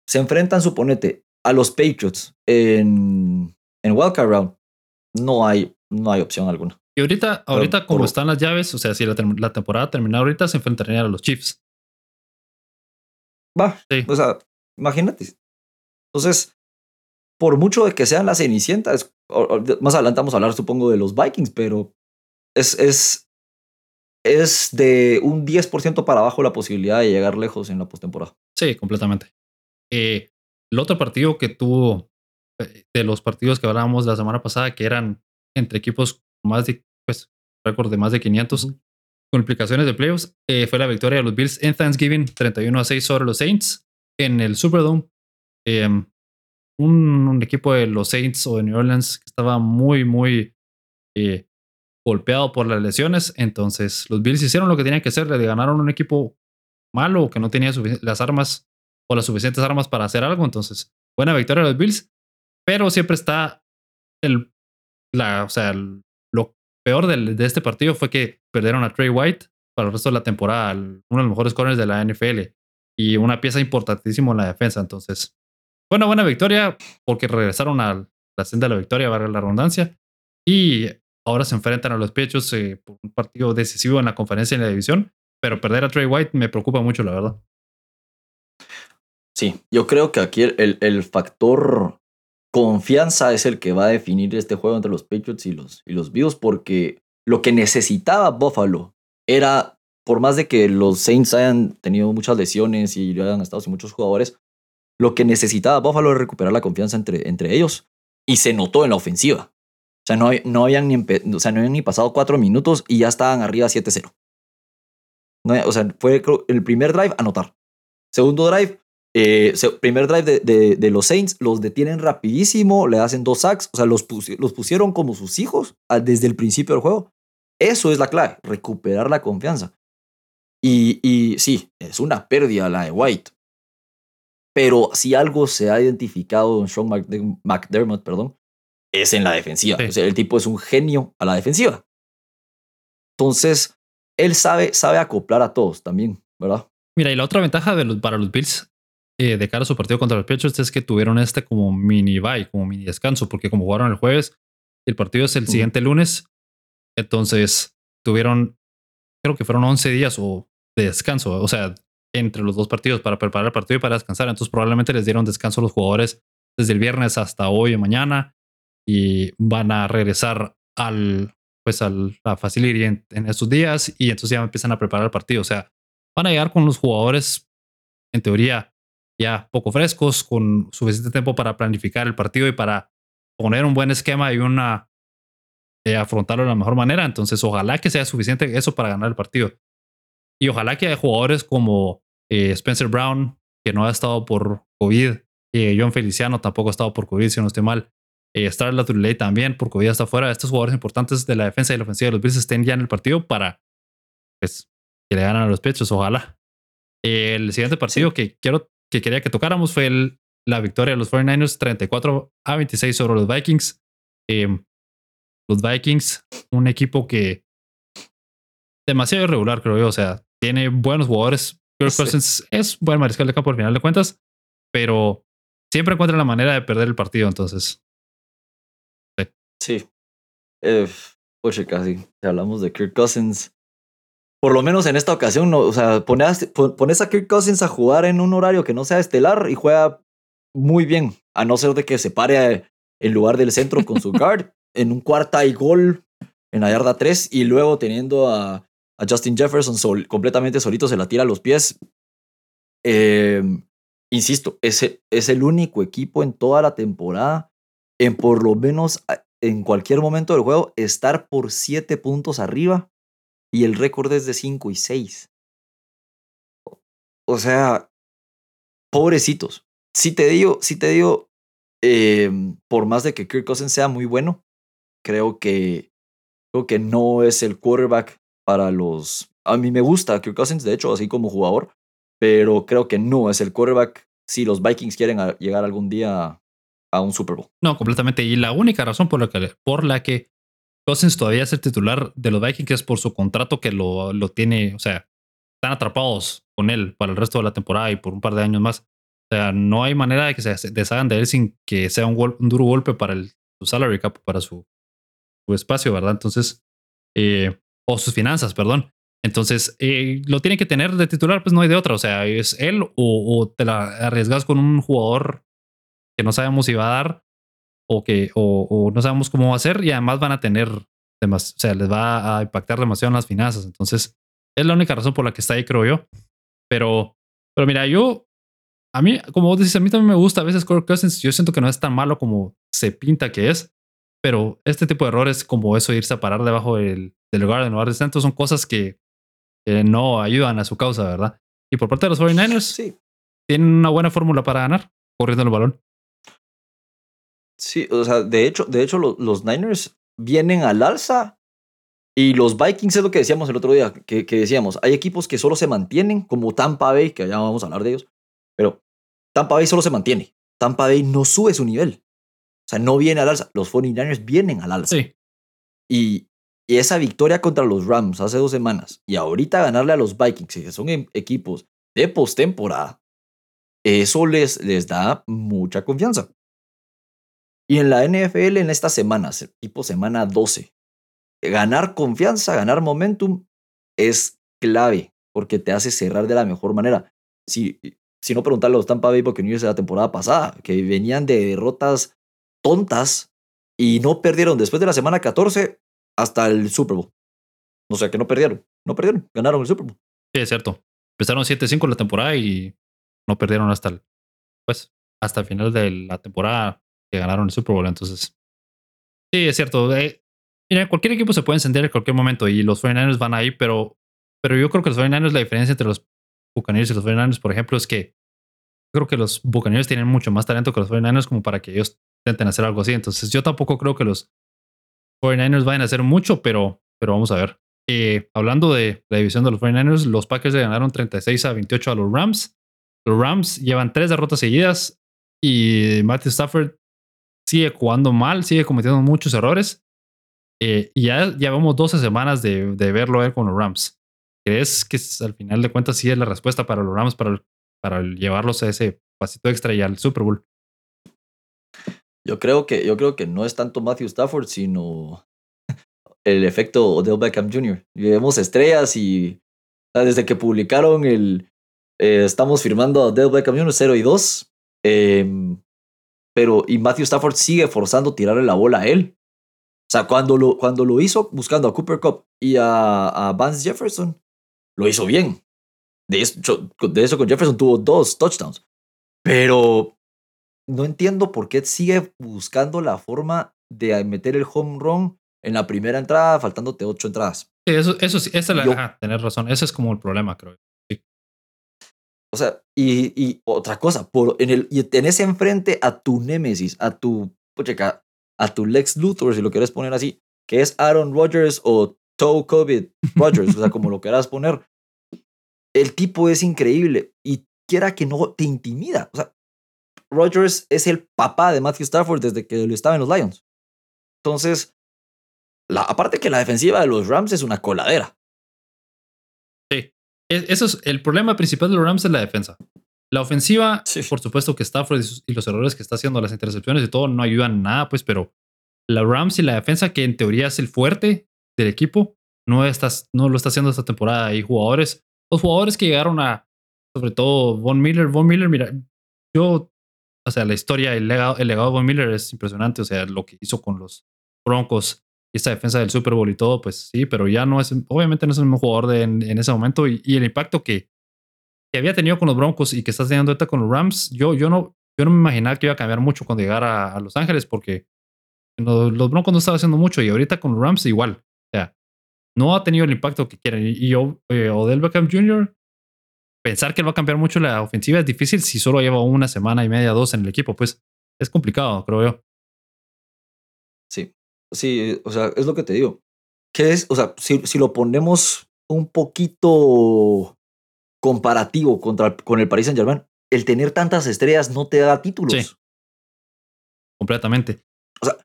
Se enfrentan, suponete, a los Patriots en, en Wildcard Round. No hay, no hay opción alguna. Y ahorita, ahorita como están las llaves, o sea, si la, temporada termina ahorita, se enfrentarían a los Chiefs. Va. Sí. O sea, imagínate. Entonces, por mucho de que sean las cenicientas, más adelante vamos a hablar, supongo, de los Vikings, pero es, es, es de un 10% para abajo la posibilidad de llegar lejos en la postemporada. Sí, completamente. Eh, el otro partido que tuvo, eh, de los partidos que hablábamos la semana pasada, que eran entre equipos más de, pues, récord de más de 500 con implicaciones de playoffs, eh, fue la victoria de los Bills en Thanksgiving 31 a 6 sobre los Saints en el Superdome. Em, un, equipo de los Saints o de New Orleans que estaba muy, muy eh, golpeado por las lesiones. Entonces, los Bills hicieron lo que tenían que hacer. Le ganaron un equipo malo que no tenía las armas o las suficientes armas para hacer algo. Entonces, buena victoria de los Bills. Pero siempre está el, la, o sea, el, peor de, este partido fue que perdieron a Trey White para el resto de la temporada, uno de los mejores corners de la NFL y una pieza importantísima en la defensa. Entonces, fue una buena victoria porque regresaron a la senda de la victoria, valga la redundancia, y ahora se enfrentan a los pechos eh, por un partido decisivo en la conferencia en la división, pero perder a Trey White me preocupa mucho, la verdad. Sí, yo creo que aquí el, el factor confianza es el que va a definir este juego entre los Patriots y los, y los Bills, porque lo que necesitaba Buffalo era, por más de que los Saints hayan tenido muchas lesiones y hayan estado sin muchos jugadores, Lo que necesitaba Buffalo es recuperar la confianza entre, entre ellos y se notó en la ofensiva. O sea, no, no, habían, ni o sea, no habían ni pasado cuatro minutos y ya estaban arriba 7-0. No, o sea, fue el primer drive, anotar. Segundo drive, eh, primer drive de, de, los Saints, los detienen rapidísimo, le hacen dos sacks, o sea, los, los pusieron como sus hijos desde el principio del juego. Eso es la clave, recuperar la confianza. Y, y sí, es una pérdida la de White. Pero si algo se ha identificado en Sean McDermott, perdón, es en la defensiva. O sea, el tipo es un genio a la defensiva. Entonces, él sabe, sabe acoplar a todos también, ¿verdad? Mira, y la otra ventaja de los, para los Bills eh, de cara a su partido contra los Patriots es que tuvieron este como mini bye, como mini descanso, porque como jugaron el jueves, el partido es el siguiente lunes. Entonces, tuvieron, creo que fueron 11 días o de descanso, o sea, entre los dos partidos para preparar el partido y para descansar. Entonces, probablemente les dieron descanso a los jugadores desde el viernes hasta hoy o mañana y van a regresar al pues a la facility en, estos días y entonces ya empiezan a preparar el partido. O sea, van a llegar con los jugadores, en teoría, ya poco frescos, con suficiente tiempo para planificar el partido y para poner un buen esquema y una eh, afrontarlo de la mejor manera. Entonces, ojalá que sea suficiente eso para ganar el partido. Y ojalá que haya jugadores como eh, Spencer Brown, que no ha estado por COVID, y John Feliciano tampoco ha estado por COVID, si no estoy mal. Eh, Star también, por COVID está fuera. Estos jugadores importantes de la defensa y la ofensiva de los Bills estén ya en el partido para pues, que le ganen a los pechos, ojalá. El siguiente partido que quiero que quería que tocáramos fue el, la victoria de los 49ers 34 a 26 sobre los Vikings. Em, los Vikings, un equipo que demasiado irregular, creo yo. O sea, tiene buenos jugadores. Kirk Cousins es buen mariscal de campo al final de cuentas, pero siempre encuentra la manera de perder el partido. Entonces, Sí. Eh, oye, casi. Si hablamos de Kirk Cousins. Por lo menos en esta ocasión, no, o sea, pones, pones a Kirk Cousins a jugar en un horario que no sea estelar y juega muy bien, a no ser de que se pare en lugar del centro con su guard en un cuarta y gol en la yarda 3 y luego teniendo a, a Justin Jefferson completamente solito se la tira a los pies. Em, insisto, es, es el único equipo en toda la temporada en por lo menos en cualquier momento del juego estar por 7 puntos arriba y el récord es de 5 y 6. O sea, pobrecitos. Si te digo, si te digo, em, por más de que Kirk Cousins sea muy bueno, creo que, creo que no es el quarterback para los... A mí me gusta Kirk Cousins, de hecho, así como jugador, pero creo que no es el quarterback si los Vikings quieren llegar algún día a un Super Bowl. No, completamente. Y la única razón por la que, por la que Cousins todavía es el titular de los Vikings es por su contrato que lo, lo tiene, o sea, están atrapados con él para el resto de la temporada y por un par de años más. O sea, no hay manera de que se deshagan de él sin que sea un, duro golpe para el, su salary cap, para su, su espacio, ¿verdad? Entonces, eh, o sus finanzas, perdón. Entonces, eh, lo tiene que tener de titular, pues no hay de otra. O sea, es él o, o te la arriesgas con un jugador que no sabemos si va a dar o que o, no sabemos cómo va a ser y además van a tener o sea, les va a impactar demasiado en las finanzas. Entonces, es la única razón por la que está ahí, creo yo. Pero, pero mira, yo, a mí, como vos dices, a mí también me gusta a veces Kirk Cousins. Yo siento que no es tan malo como se pinta que es, pero este tipo de errores, como eso, irse a parar debajo del, del lugar, en lugar de centro, son cosas que, no ayudan a su causa, ¿verdad? Y por parte de los 49ers, sí. tienen una buena fórmula para ganar corriendo el balón. Sí, o sea, de hecho, de hecho los, Niners vienen al alza y los Vikings es lo que decíamos el otro día, que, que, decíamos, hay equipos que solo se mantienen, como Tampa Bay, que ya vamos a hablar de ellos, pero Tampa Bay solo se mantiene. Tampa Bay no sube su nivel. O sea, no viene al alza. Los 49ers vienen al alza. Sí. Y, y esa victoria contra los Rams hace dos semanas y ahorita ganarle a los Vikings, que son em, equipos de postemporada, eso les, les da mucha confianza. Y en la NFL en estas semanas, tipo semana 12, ganar confianza, ganar momentum es clave porque te hace cerrar de la mejor manera. Si, si no preguntarle a los Tampa Bay Buccaneers de la temporada pasada, que venían de derrotas tontas y no perdieron después de la semana 14 hasta el Super Bowl. O sea que no perdieron, no perdieron, ganaron el Super Bowl. Sí, es cierto. Empezaron 7-5 la temporada y no perdieron hasta el, pues, hasta el final de la temporada que ganaron el Super Bowl. Entonces, sí, es cierto. Eh, mira, cualquier equipo se puede encender en cualquier momento y los 49ers van ahí, pero, pero yo creo que los 49ers, la diferencia entre los Buccaneers y los 49ers, por ejemplo, es que creo que los Buccaneers tienen mucho más talento que los 49ers como para que ellos intenten hacer algo así. Entonces, yo tampoco creo que los 49ers vayan a hacer mucho, pero, pero vamos a ver. Eh, hablando de la división de los 49ers, los Packers le ganaron 36 a 28 a los Rams. Los Rams llevan tres derrotas seguidas y Matthew Stafford sigue jugando mal, sigue cometiendo muchos errores. Eh, y ya llevamos 12 semanas de, de verlo él con los Rams. ¿Crees que al final de cuentas sí es la respuesta para los Rams para, para llevarlos a ese pasito extra y al Super Bowl? Yo creo que, yo creo que no es tanto Matthew Stafford, sino el efecto Odell Beckham Jr. Vemos estrellas y desde que publicaron el eh, estamos firmando a Odell Beckham Jr. 0 y 2. Em, pero y Matthew Stafford sigue forzando tirarle la bola a él. O sea, cuando lo, cuando lo hizo buscando a Cooper Cup y a, a Vance Jefferson, lo hizo bien. De eso, de eso con Jefferson tuvo dos touchdowns. Pero no entiendo por qué sigue buscando la forma de meter el home run en la primera entrada, faltándote ocho entradas. Sí, eso, eso sí, esa es la, tener razón. Ese es como el problema, creo. O sea, y, y, otra cosa, por, en el, y tenés enfrente a tu némesis, a tu, a tu Lex Luthor, si lo quieres poner así, que es Aaron Rodgers o Toe COVID Rodgers, o sea, como lo quieras poner. El tipo es increíble y quiera que no te intimida. O sea, Rodgers es el papá de Matthew Stafford desde que lo estaba en los Lions. Entonces, la, aparte que la defensiva de los Rams es una coladera. Sí, eso es el problema principal de los Rams es la defensa. La ofensiva, por supuesto que Stafford y los errores que está haciendo, las intercepciones y todo, no ayudan nada, pues, pero la Rams y la defensa, que en teoría es el fuerte del equipo, no, estás, no lo está haciendo esta temporada. Hay jugadores, los jugadores que llegaron a, sobre todo Von Miller, Von Miller, mira, yo o sea, la historia, el legado, el legado de Miller es impresionante. O sea, lo que hizo con los Broncos esta defensa del Super Bowl y todo, pues sí, pero ya no es, obviamente no es el mismo jugador en, ese momento y, el impacto que, que, había tenido con los Broncos y que está teniendo ahorita con los Rams, yo, yo, no, yo no me imaginaba que iba a cambiar mucho cuando llegara a, Los Ángeles porque los, los, Broncos no estaban haciendo mucho y ahorita con los Rams igual. O sea, no ha tenido el impacto que quieren. Y, yo, eh, Odell Beckham Jr., pensar que él va a cambiar mucho la ofensiva es difícil si solo lleva una semana y media, dos en el equipo. Pues es complicado, creo yo. Sí, sí, o sea, es lo que te digo. Que es, o sea, si, si lo ponemos un poquito comparativo contra, con el Paris Saint Germain, el tener tantas estrellas no te da títulos. Sí. Completamente. O sea,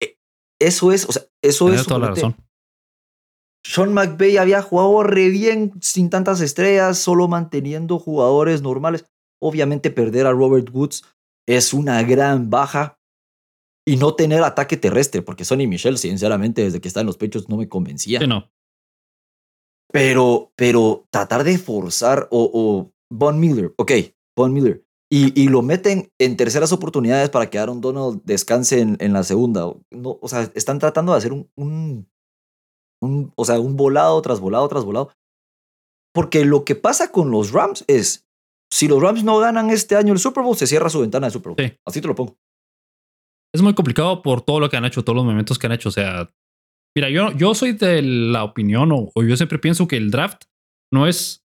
e, eso es, o sea, eso es. toda la razón. Sean McVay había jugado re bien sin tantas estrellas, solo manteniendo jugadores normales. Obviamente perder a Robert Woods es una gran baja. Y no tener ataque terrestre, porque Sonny Michel, sinceramente, desde que está en los pechos no me convencía. Sí, no. Pero, pero tratar de forzar, o, o Von Miller, ok, Von Miller, y, y, lo meten en terceras oportunidades para que Aaron Donald descanse en, en la segunda. No, o sea, están tratando de hacer un, un un, o sea, un volado tras volado tras volado. Porque lo que pasa con los Rams es, si los Rams no ganan este año el Super Bowl, se cierra su ventana de Super Bowl. Así te lo pongo. Es muy complicado por todo lo que han hecho, todos los movimientos que han hecho. O sea, mira, yo, yo soy de la opinión, o, o yo siempre pienso que el draft no es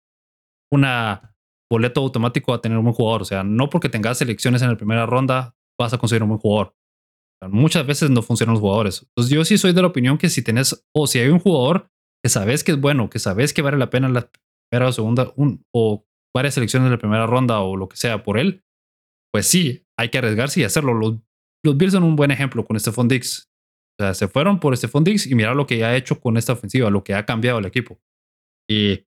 una boleto automático a tener un buen jugador. O sea, no porque tengas selecciones en la primera ronda vas a conseguir un buen jugador. Muchas veces no funcionan los jugadores. Entonces yo sí soy de la opinión que si tenés o si hay un jugador que sabes que es bueno, que sabes que vale la pena la primera o segunda un, o varias selecciones de la primera ronda o lo que sea por él, pues sí, hay que arriesgarse y hacerlo. Los, los Bills son un buen ejemplo con Stephon Dix. O sea, se fueron por Stephon Dix y mira lo que ha hecho con esta ofensiva, lo que ha cambiado el equipo. Y,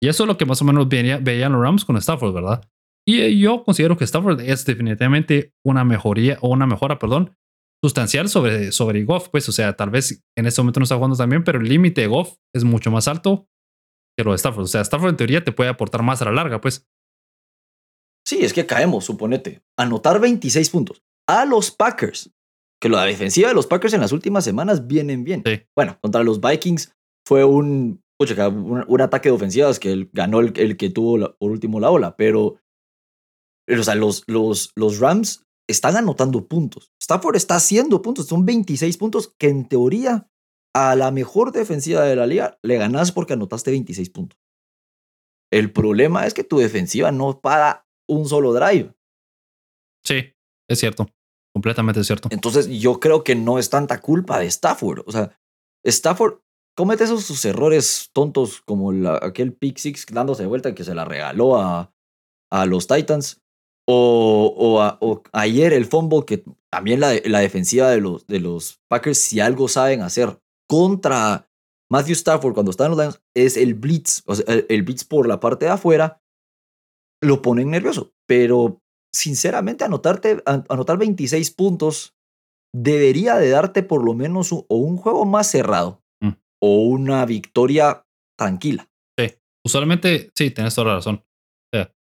y eso es lo que más o menos veían los Rams con Stafford, ¿verdad? Y yo considero que Stafford es definitivamente una mejoría o una mejora, perdón, sustancial sobre, sobre Goff, pues, o sea, tal vez en este momento no está jugando también, pero el límite de Goff es mucho más alto que lo de Stafford. O sea, Stafford en teoría te puede aportar más a la larga, pues. Sí, es que caemos, suponete. Anotar 26 puntos a los Packers, que la defensiva de los Packers en las últimas semanas vienen bien. Bueno, contra los Vikings fue un, un, ataque de ofensivas que ganó el, el que tuvo por último la ola, pero O sea, los, los, los Rams están anotando puntos. Stafford está haciendo puntos. Son 26 puntos que en teoría a la mejor defensiva de la liga le ganas porque anotaste 26 puntos. El problema es que tu defensiva no para un solo drive. Sí, es cierto. Completamente cierto. Entonces yo creo que no es tanta culpa de Stafford. O sea, Stafford comete esos sus errores tontos como aquel pick six dándose de vuelta que se la regaló a, a los Titans. O, o, ayer el fumble que también la, la defensiva de los, de los Packers, si algo saben hacer contra Matthew Stafford cuando está en los Lions, es el blitz. O sea, el, blitz por la parte de afuera lo ponen nervioso. Pero sinceramente, anotarte, anotar 26 puntos debería de darte por lo menos un, o un juego más cerrado mm. o una victoria tranquila. Sí, usualmente sí, tienes toda la razón.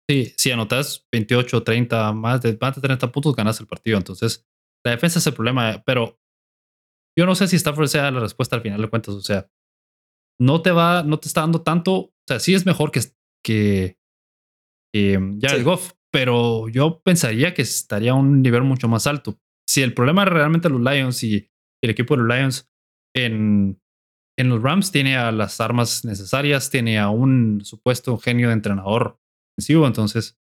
Sí, si anotas 28, 30, más de, más de 30 puntos, ganas el partido. Entonces, la defensa es el problema, pero yo no sé si Stafford sea la respuesta al final de cuentas. O sea, no te va, no te está dando tanto. O sea, sí es mejor que, que, que Jared Goff, pero yo pensaría que estaría a un nivel mucho más alto. Si el problema es realmente los Lions y el equipo de los Lions en, en los Rams tiene a las armas necesarias, tiene a un supuesto genio de entrenador entonces,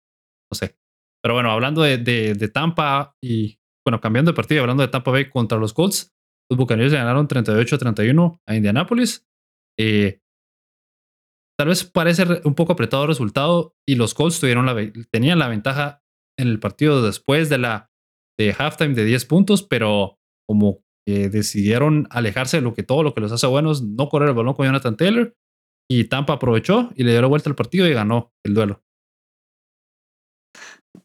no sé. Pero bueno, hablando de, Tampa y, bueno, cambiando de partido, hablando de Tampa Bay contra los Colts, los Buccaneers ganaron 38-31 a Indianapolis. Eh, tal vez parece un poco apretado el resultado y los Colts tuvieron la, tenían la ventaja en el partido después de la de halftime de 10 puntos, pero como que decidieron alejarse de lo que todo lo que los hace buenos, no correr el balón con Jonathan Taylor y Tampa aprovechó y le dio la vuelta al partido y ganó el duelo.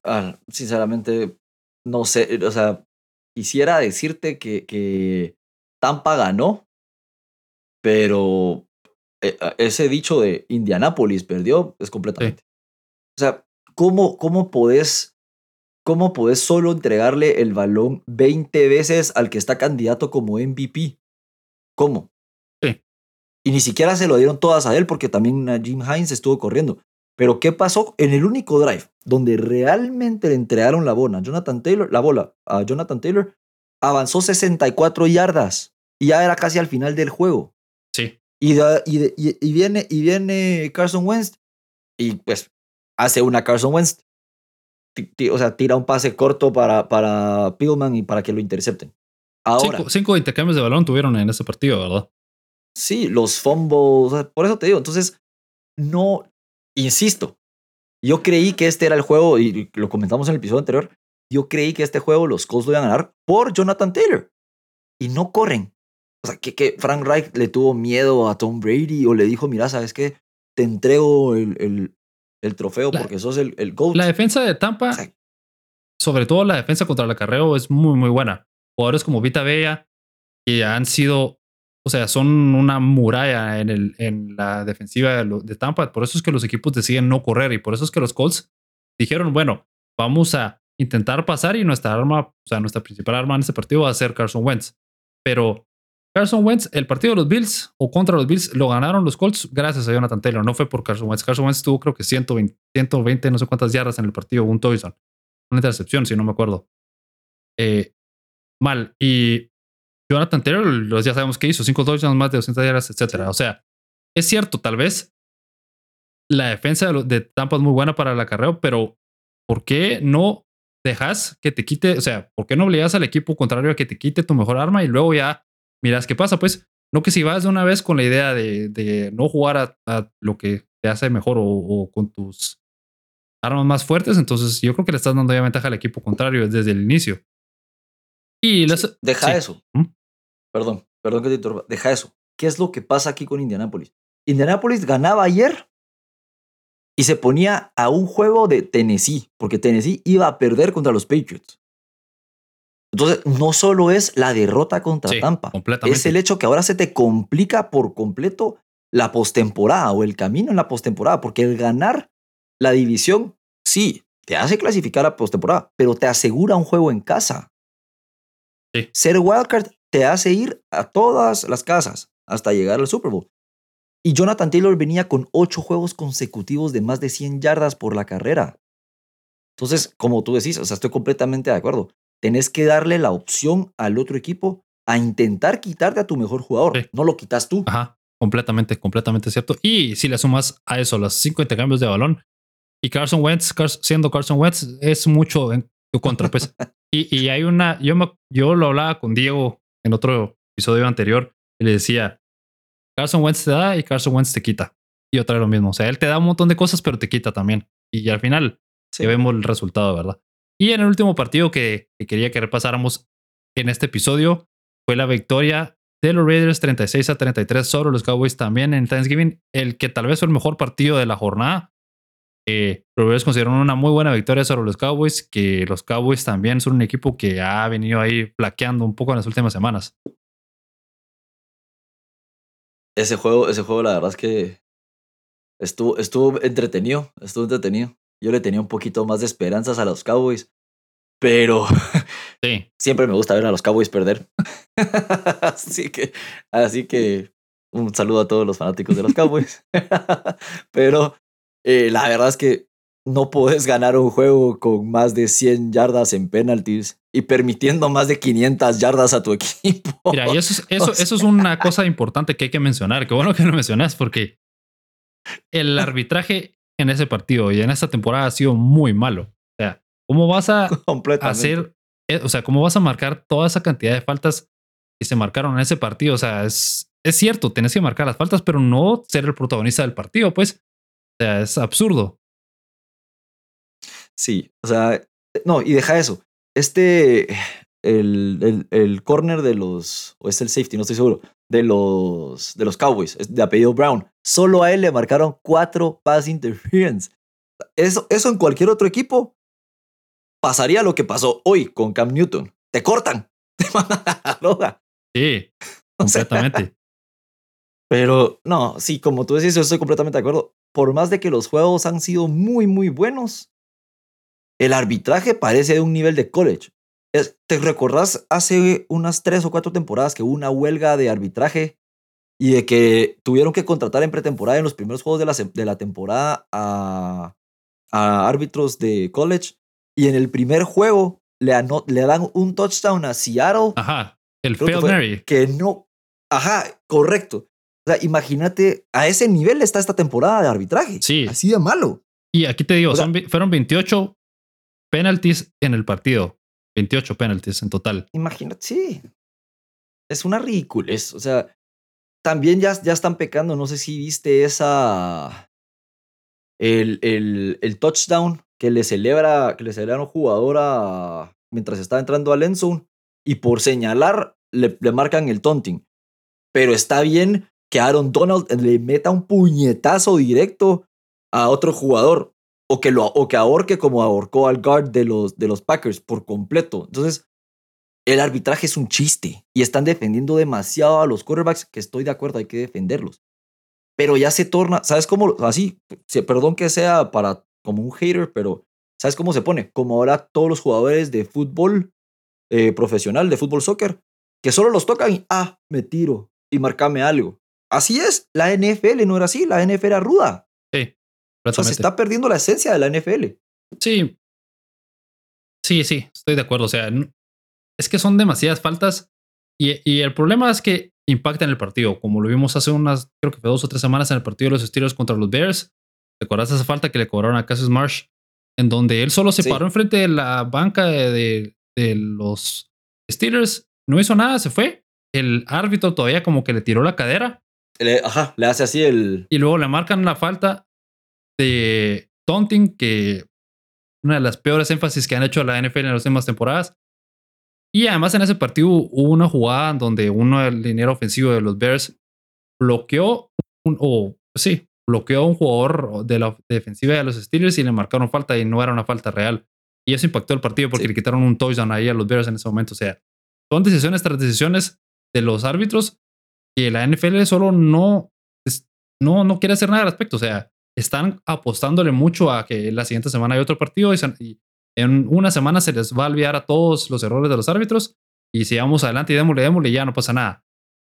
Ah, sinceramente, no sé, o sea, quisiera decirte que, que Tampa ganó, pero eh, ah, ese dicho de Indianápolis perdió es completamente. O sea, ¿cómo, cómo podés, cómo podés solo entregarle el balón 20 veces al que está candidato como MVP? ¿Cómo? Sí. Y ni siquiera se lo dieron todas a él porque también Jim Hines estuvo corriendo. Pero ¿qué pasó en el único drive donde realmente le entregaron la bola a Jonathan Taylor, la bola a Jonathan Taylor, avanzó 64 yardas y ya era casi al final del juego. Sí. Y, y, viene, y viene Carson Wentz y pues hace una Carson Wentz. O sea, tira un pase corto para, para Pillman y para que lo intercepten. Ahora, cinco, intercambios de balón tuvieron en ese partido, ¿verdad? Sí, los fumbles. Por eso te digo, entonces, no, Insisto, yo creí que este era el juego, y lo comentamos en el episodio anterior, yo creí que este juego los Colts lo iban a ganar por Jonathan Taylor. Y no corren. O sea, que, que Frank Reich le tuvo miedo a Tom Brady o le dijo, mira, ¿sabes qué? Te entrego el, el, el trofeo porque sos el, el GOAT. La defensa de Tampa, sobre todo la defensa contra el acarreo, es muy, muy buena. Jugadores como Vita Bella, que han sido o sea, son una muralla en, el, en la defensiva de, Tampa. Por eso es que los equipos deciden no correr y por eso es que los Colts dijeron, bueno, vamos a intentar pasar y nuestra arma, o sea, nuestra principal arma en este partido va a ser Carson Wentz. Pero Carson Wentz, el partido de los Bills o contra los Bills, lo ganaron los Colts gracias a Jonathan Taylor. No fue por Carson Wentz. Carson Wentz tuvo creo que 120, 120 no sé cuántas yardas en el partido, un touchdown. Una intercepción, si no me acuerdo. Eh, mal. Y Jonathan Taylor, ya sabemos que hizo, 5 touchdowns, más de 200 yardas, etcétera. O sea, es cierto, tal vez la defensa de, Tampa es muy buena para el acarreo, pero ¿por qué no dejas que te quite, o sea, ¿por qué no obligas al equipo contrario a que te quite tu mejor arma y luego ya miras qué pasa? Pues no que si vas de una vez con la idea de, no jugar a, lo que te hace mejor o, con tus armas más fuertes, entonces yo creo que le estás dando ya ventaja al equipo contrario desde el inicio. Y deja eso. ¿Mm? Perdón, perdón que te interrumpa. Deja eso. ¿Qué es lo que pasa aquí con Indianapolis? Indianapolis ganaba ayer y se ponía a un juego de Tennessee, porque Tennessee iba a perder contra los Patriots. Entonces, no solo es la derrota contra Tampa, es el hecho que ahora se te complica por completo la postemporada o el camino en la postemporada, porque el ganar la división, sí, te hace clasificar a postemporada, pero te asegura un juego en casa. Ser wildcard te hace ir a todas las casas hasta llegar al Super Bowl. Y Jonathan Taylor venía con ocho juegos consecutivos de más de 100 yardas por la carrera. Entonces, como tú decís, o sea, estoy completamente de acuerdo. Tenés que darle la opción al otro equipo a intentar quitarte a tu mejor jugador. No lo quitas tú. Ajá, completamente, completamente cierto. Y si le sumas a eso los cinco intercambios de balón y Carson Wentz, siendo Carson Wentz, es mucho en tu contra. Pues. y, y, hay una, yo, me, yo lo hablaba con Diego en otro episodio anterior y le decía, Carson Wentz te da y Carson Wentz te quita. Y otra vez lo mismo. O sea, él te da un montón de cosas, pero te quita también. Y al final sí. vemos el resultado, ¿verdad? Y en el último partido que, que quería que repasáramos en este episodio, fue la victoria de los Raiders 36 a 33 sobre los Cowboys también en Thanksgiving, el que tal vez fue el mejor partido de la jornada. Eh, los Raiders consideraron una muy buena victoria sobre los Cowboys, que los Cowboys también son un equipo que ha venido ahí flaqueando un poco en las últimas semanas. Ese juego, ese juego la verdad es que estuvo, estuvo entretenido, estuvo entretenido. Yo le tenía un poquito más de esperanzas a los Cowboys, pero sí. siempre me gusta ver a los Cowboys perder. así que, así que un saludo a todos los fanáticos de los Cowboys. pero eh, la verdad es que no puedes ganar un juego con más de 100 yardas en penalties y permitiendo más de 500 yardas a tu equipo. Mira, y eso es, eso, eso es una cosa importante que hay que mencionar. Qué bueno que lo mencionas porque el arbitraje en ese partido y en esta temporada ha sido muy malo. ¿Cómo vas a hacer, eh, o sea, cómo vas a marcar toda esa cantidad de faltas que se marcaron en ese partido? O sea, es, es cierto, tienes que marcar las faltas, pero no ser el protagonista del partido, pues. O sea, es absurdo. Sí, o sea, no, y deja eso. Este, el, el, el corner de los, o es el safety, no estoy seguro, de los, de los Cowboys, de apellido Brown. Solo a él le marcaron cuatro pass interference. Eso, eso en cualquier otro equipo pasaría lo que pasó hoy con Cam Newton. Te cortan, te mandan a la droga. Sí, completamente. pero no, sí, como tú decís, yo estoy completamente de acuerdo. Por más de que los juegos han sido muy, muy buenos, el arbitraje parece de un nivel de college. ¿Te recordás hace unas tres o cuatro temporadas que hubo una huelga de arbitraje y de que tuvieron que contratar en pretemporada en los primeros juegos de la, de la temporada a, a árbitros de college y en el primer juego le, le dan un touchdown a Seattle. Ajá, el Fail Mary. Que no. Ajá, correcto. O sea, imagínate, a ese nivel está esta temporada de arbitraje. Sí. Así de malo. Y aquí te digo, son, fueron 28 penalties en el partido. 28 penalties en total. Imagínate, sí. Es una ridiculez. O sea, también ya, ya están pecando. No sé si viste esa. El, el, el touchdown que le celebra, que le celebra un jugador a, mientras está entrando al endzone y por señalar le, le, marcan el taunting. Pero está bien que Aaron Donald le meta un puñetazo directo a otro jugador o que, lo, o que ahorque como ahorcó al guard de los, de los Packers por completo. Entonces, el arbitraje es un chiste y están defendiendo demasiado a los quarterbacks, que estoy de acuerdo, hay que defenderlos. Pero ya se torna, ¿sabes cómo? Así, perdón que sea para como un hater, pero ¿sabes cómo se pone? Como ahora todos los jugadores de fútbol eh, profesional, de fútbol soccer, que solo los tocan y, ah, me tiro y marcame algo. Así es, la NFL no era así, la NFL era ruda. Sí. O sea, se está perdiendo la esencia de la NFL. Sí. Sí, sí, estoy de acuerdo. O sea, es que son demasiadas faltas y, y el problema es que impactan el partido, como lo vimos hace unas, creo que fue dos o tres semanas en el partido de los Steelers contra los Bears. ¿Te acuerdas de esa falta que le cobraron a Cassius Marsh? En donde él solo se sí. paró enfrente de la banca de, de, de, los Steelers, no hizo nada, se fue. El árbitro todavía como que le tiró la cadera. Le, ajá, le hace así el. Y luego le marcan la falta de taunting, que una de las peores énfasis que han hecho la NFL en las últimas temporadas. Y además en ese partido hubo una jugada donde uno del dinero ofensivo de los Bears bloqueó un, o sí, bloqueó a un jugador de la defensiva de los Steelers y le marcaron falta y no era una falta real. Y eso impactó el partido porque sí. le quitaron un touchdown ahí a los Bears en ese momento. O sea, son decisiones tras decisiones de los árbitros que la NFL solo no, no, no quiere hacer nada al respecto. O sea, están apostándole mucho a que la siguiente semana hay otro partido y, en una semana se les va a olvidar a todos los errores de los árbitros y si vamos adelante y démosle, démosle, ya no pasa nada.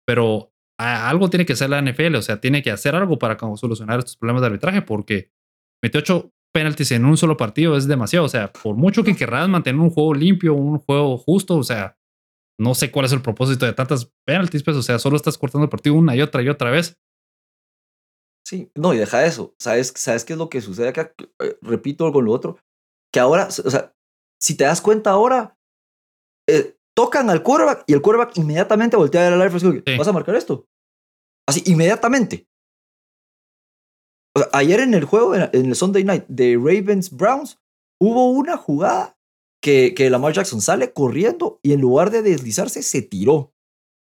Pero algo tiene que hacer la NFL, o sea, tiene que hacer algo para solucionar estos problemas de arbitraje porque 28 penalties en un solo partido es demasiado. O sea, por mucho que querrás mantener un juego limpio, un juego justo, o sea, no sé cuál es el propósito de tantas penalties, pues, o sea, solo estás cortando el partido una y otra y otra vez. Sí, no, y deja eso. ¿Sabes, ¿Sabes qué es lo que sucede acá? Eh, repito con lo otro. Que ahora, o sea, si te das cuenta ahora, eh, tocan al quarterback y el quarterback inmediatamente voltea a ver al árbitro ¿vas a marcar esto? Así, inmediatamente. ayer en el juego, en el Sunday Night de Ravens Browns, hubo una jugada que, que Lamar Jackson sale corriendo y en lugar de deslizarse se tiró.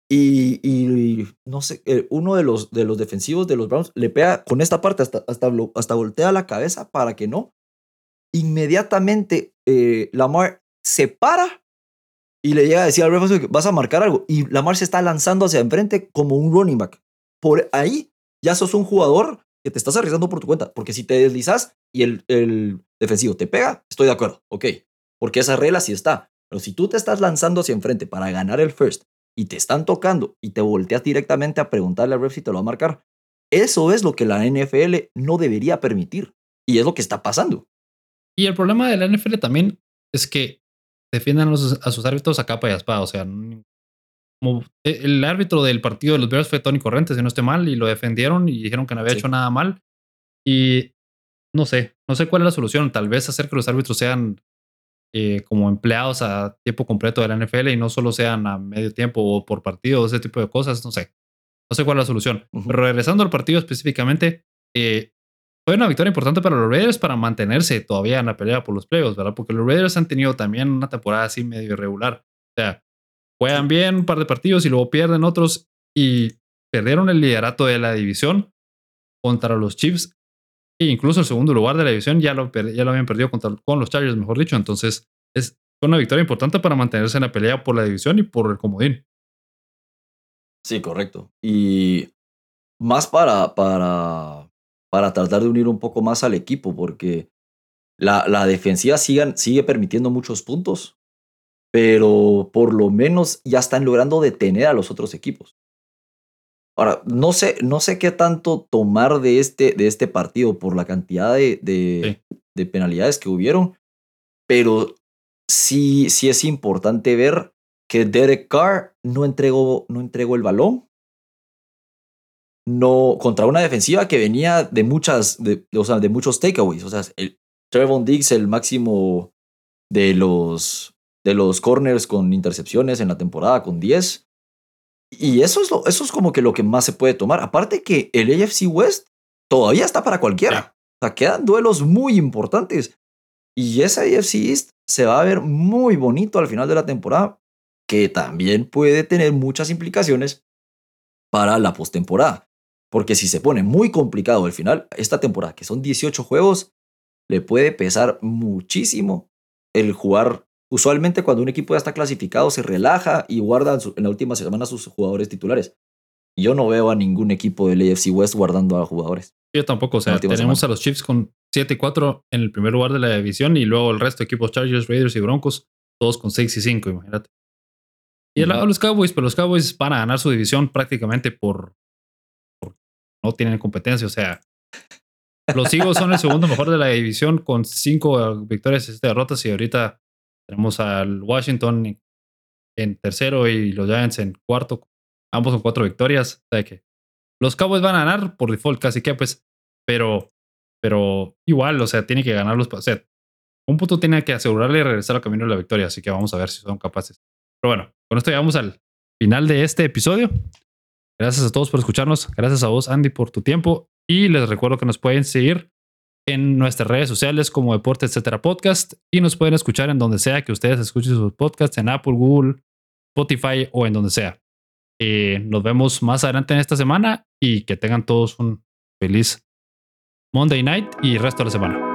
Y, y, no sé, eh, uno de los, de los defensivos de los Browns le pega con esta parte hasta, hasta, hasta voltea la cabeza para que no. Inmediatamente eh, Lamar se para y le llega a decir al referee vas a marcar algo. Y Lamar se está lanzando hacia enfrente como un running back. Por ahí ya sos un jugador que te estás arriesgando por tu cuenta. Porque si te deslizas y el, el defensivo te pega, estoy de acuerdo, ok. Porque esa regla sí está. Pero si tú te estás lanzando hacia enfrente para ganar el first y te están tocando y te volteas directamente a preguntarle al ref si te lo va a marcar, eso es lo que la NFL no debería permitir. Y es lo que está pasando. Y el problema de la NFL también es que defiendan a, sus árbitros a capa y a espada. O sea, como e, el árbitro del partido de los Bears fue Tony Correntes, si no esté mal, y lo defendieron y dijeron que no había hecho nada mal. Y no sé, no sé cuál es la solución. Tal vez hacer que los árbitros sean eh, como empleados a tiempo completo de la NFL y no solo sean a medio tiempo o por partido, ese tipo de cosas, no sé. No sé cuál es la solución. Pero regresando al partido específicamente, eh, fue una victoria importante para los Raiders para mantenerse todavía en la pelea por los playoffs, ¿verdad? Porque los Raiders han tenido también una temporada así medio irregular. O sea, juegan bien un par de partidos y luego pierden otros y perdieron el liderato de la división contra los Chiefs incluso el segundo lugar de la división ya lo, ya lo habían perdido contra, con los Chargers, mejor dicho. Entonces, es una victoria importante para mantenerse en la pelea por la división y por el comodín. Sí, correcto. Y más para, para para tratar de unir un poco más al equipo, porque la, la defensiva sigue permitiendo muchos puntos, pero por lo menos ya están logrando detener a los otros equipos. Ahora, no sé, no sé qué tanto tomar de este, de este partido por la cantidad de, de, penalidades que hubieron, pero sí, sí es importante ver que Derek Carr no entregó, no entregó el balón no contra una defensiva que venía de muchas, de, o sea, de muchos takeaways. O sea, el, Trevon Diggs, el máximo de los, de los corners con intercepciones en la temporada, con 10. Y eso es, lo, eso es como que lo que más se puede tomar. Aparte que el AFC West todavía está para cualquiera. O sea, quedan duelos muy importantes. Y ese AFC East se va a ver muy bonito al final de la temporada, que también puede tener muchas implicaciones para la postemporada. Porque si se pone muy complicado al final, esta temporada, que son 18 juegos, le puede pesar muchísimo el jugar. Usualmente cuando un equipo ya está clasificado, se relaja y guarda en la última semana a sus jugadores titulares. Yo no veo a ningún equipo del AFC West guardando a jugadores. Yo tampoco. O sea, tenemos a los Chiefs con 7 y 4 en el primer lugar de la división y luego el resto de equipos Chargers, Raiders y Broncos, todos con 6 y 5, imagínate. Y el lado de los Cowboys, pero los Cowboys van a ganar su división prácticamente por no tienen competencia. O sea, los Eagles son el segundo mejor de la división con cinco victorias y derrotas. Y ahorita tenemos al Washington en tercero y los Giants en cuarto, ambos con cuatro victorias. O que los Cowboys van a ganar por default, casi que pues, pero, pero igual, o sea, tiene que ganar los. O un punto tiene que asegurarle regresar al camino de la victoria. Así que vamos a ver si son capaces. Pero bueno, con esto llegamos al final de este episodio. Gracias a todos por escucharnos. Gracias a vos, Andy, por tu tiempo. Y les recuerdo que nos pueden seguir en nuestras redes sociales como Deporte Etcétera Podcast y nos pueden escuchar en donde sea que ustedes escuchen sus podcasts, en Apple, Google, Spotify o en donde sea. Eh, nos vemos más adelante en esta semana y que tengan todos un feliz Monday night y resto de la semana.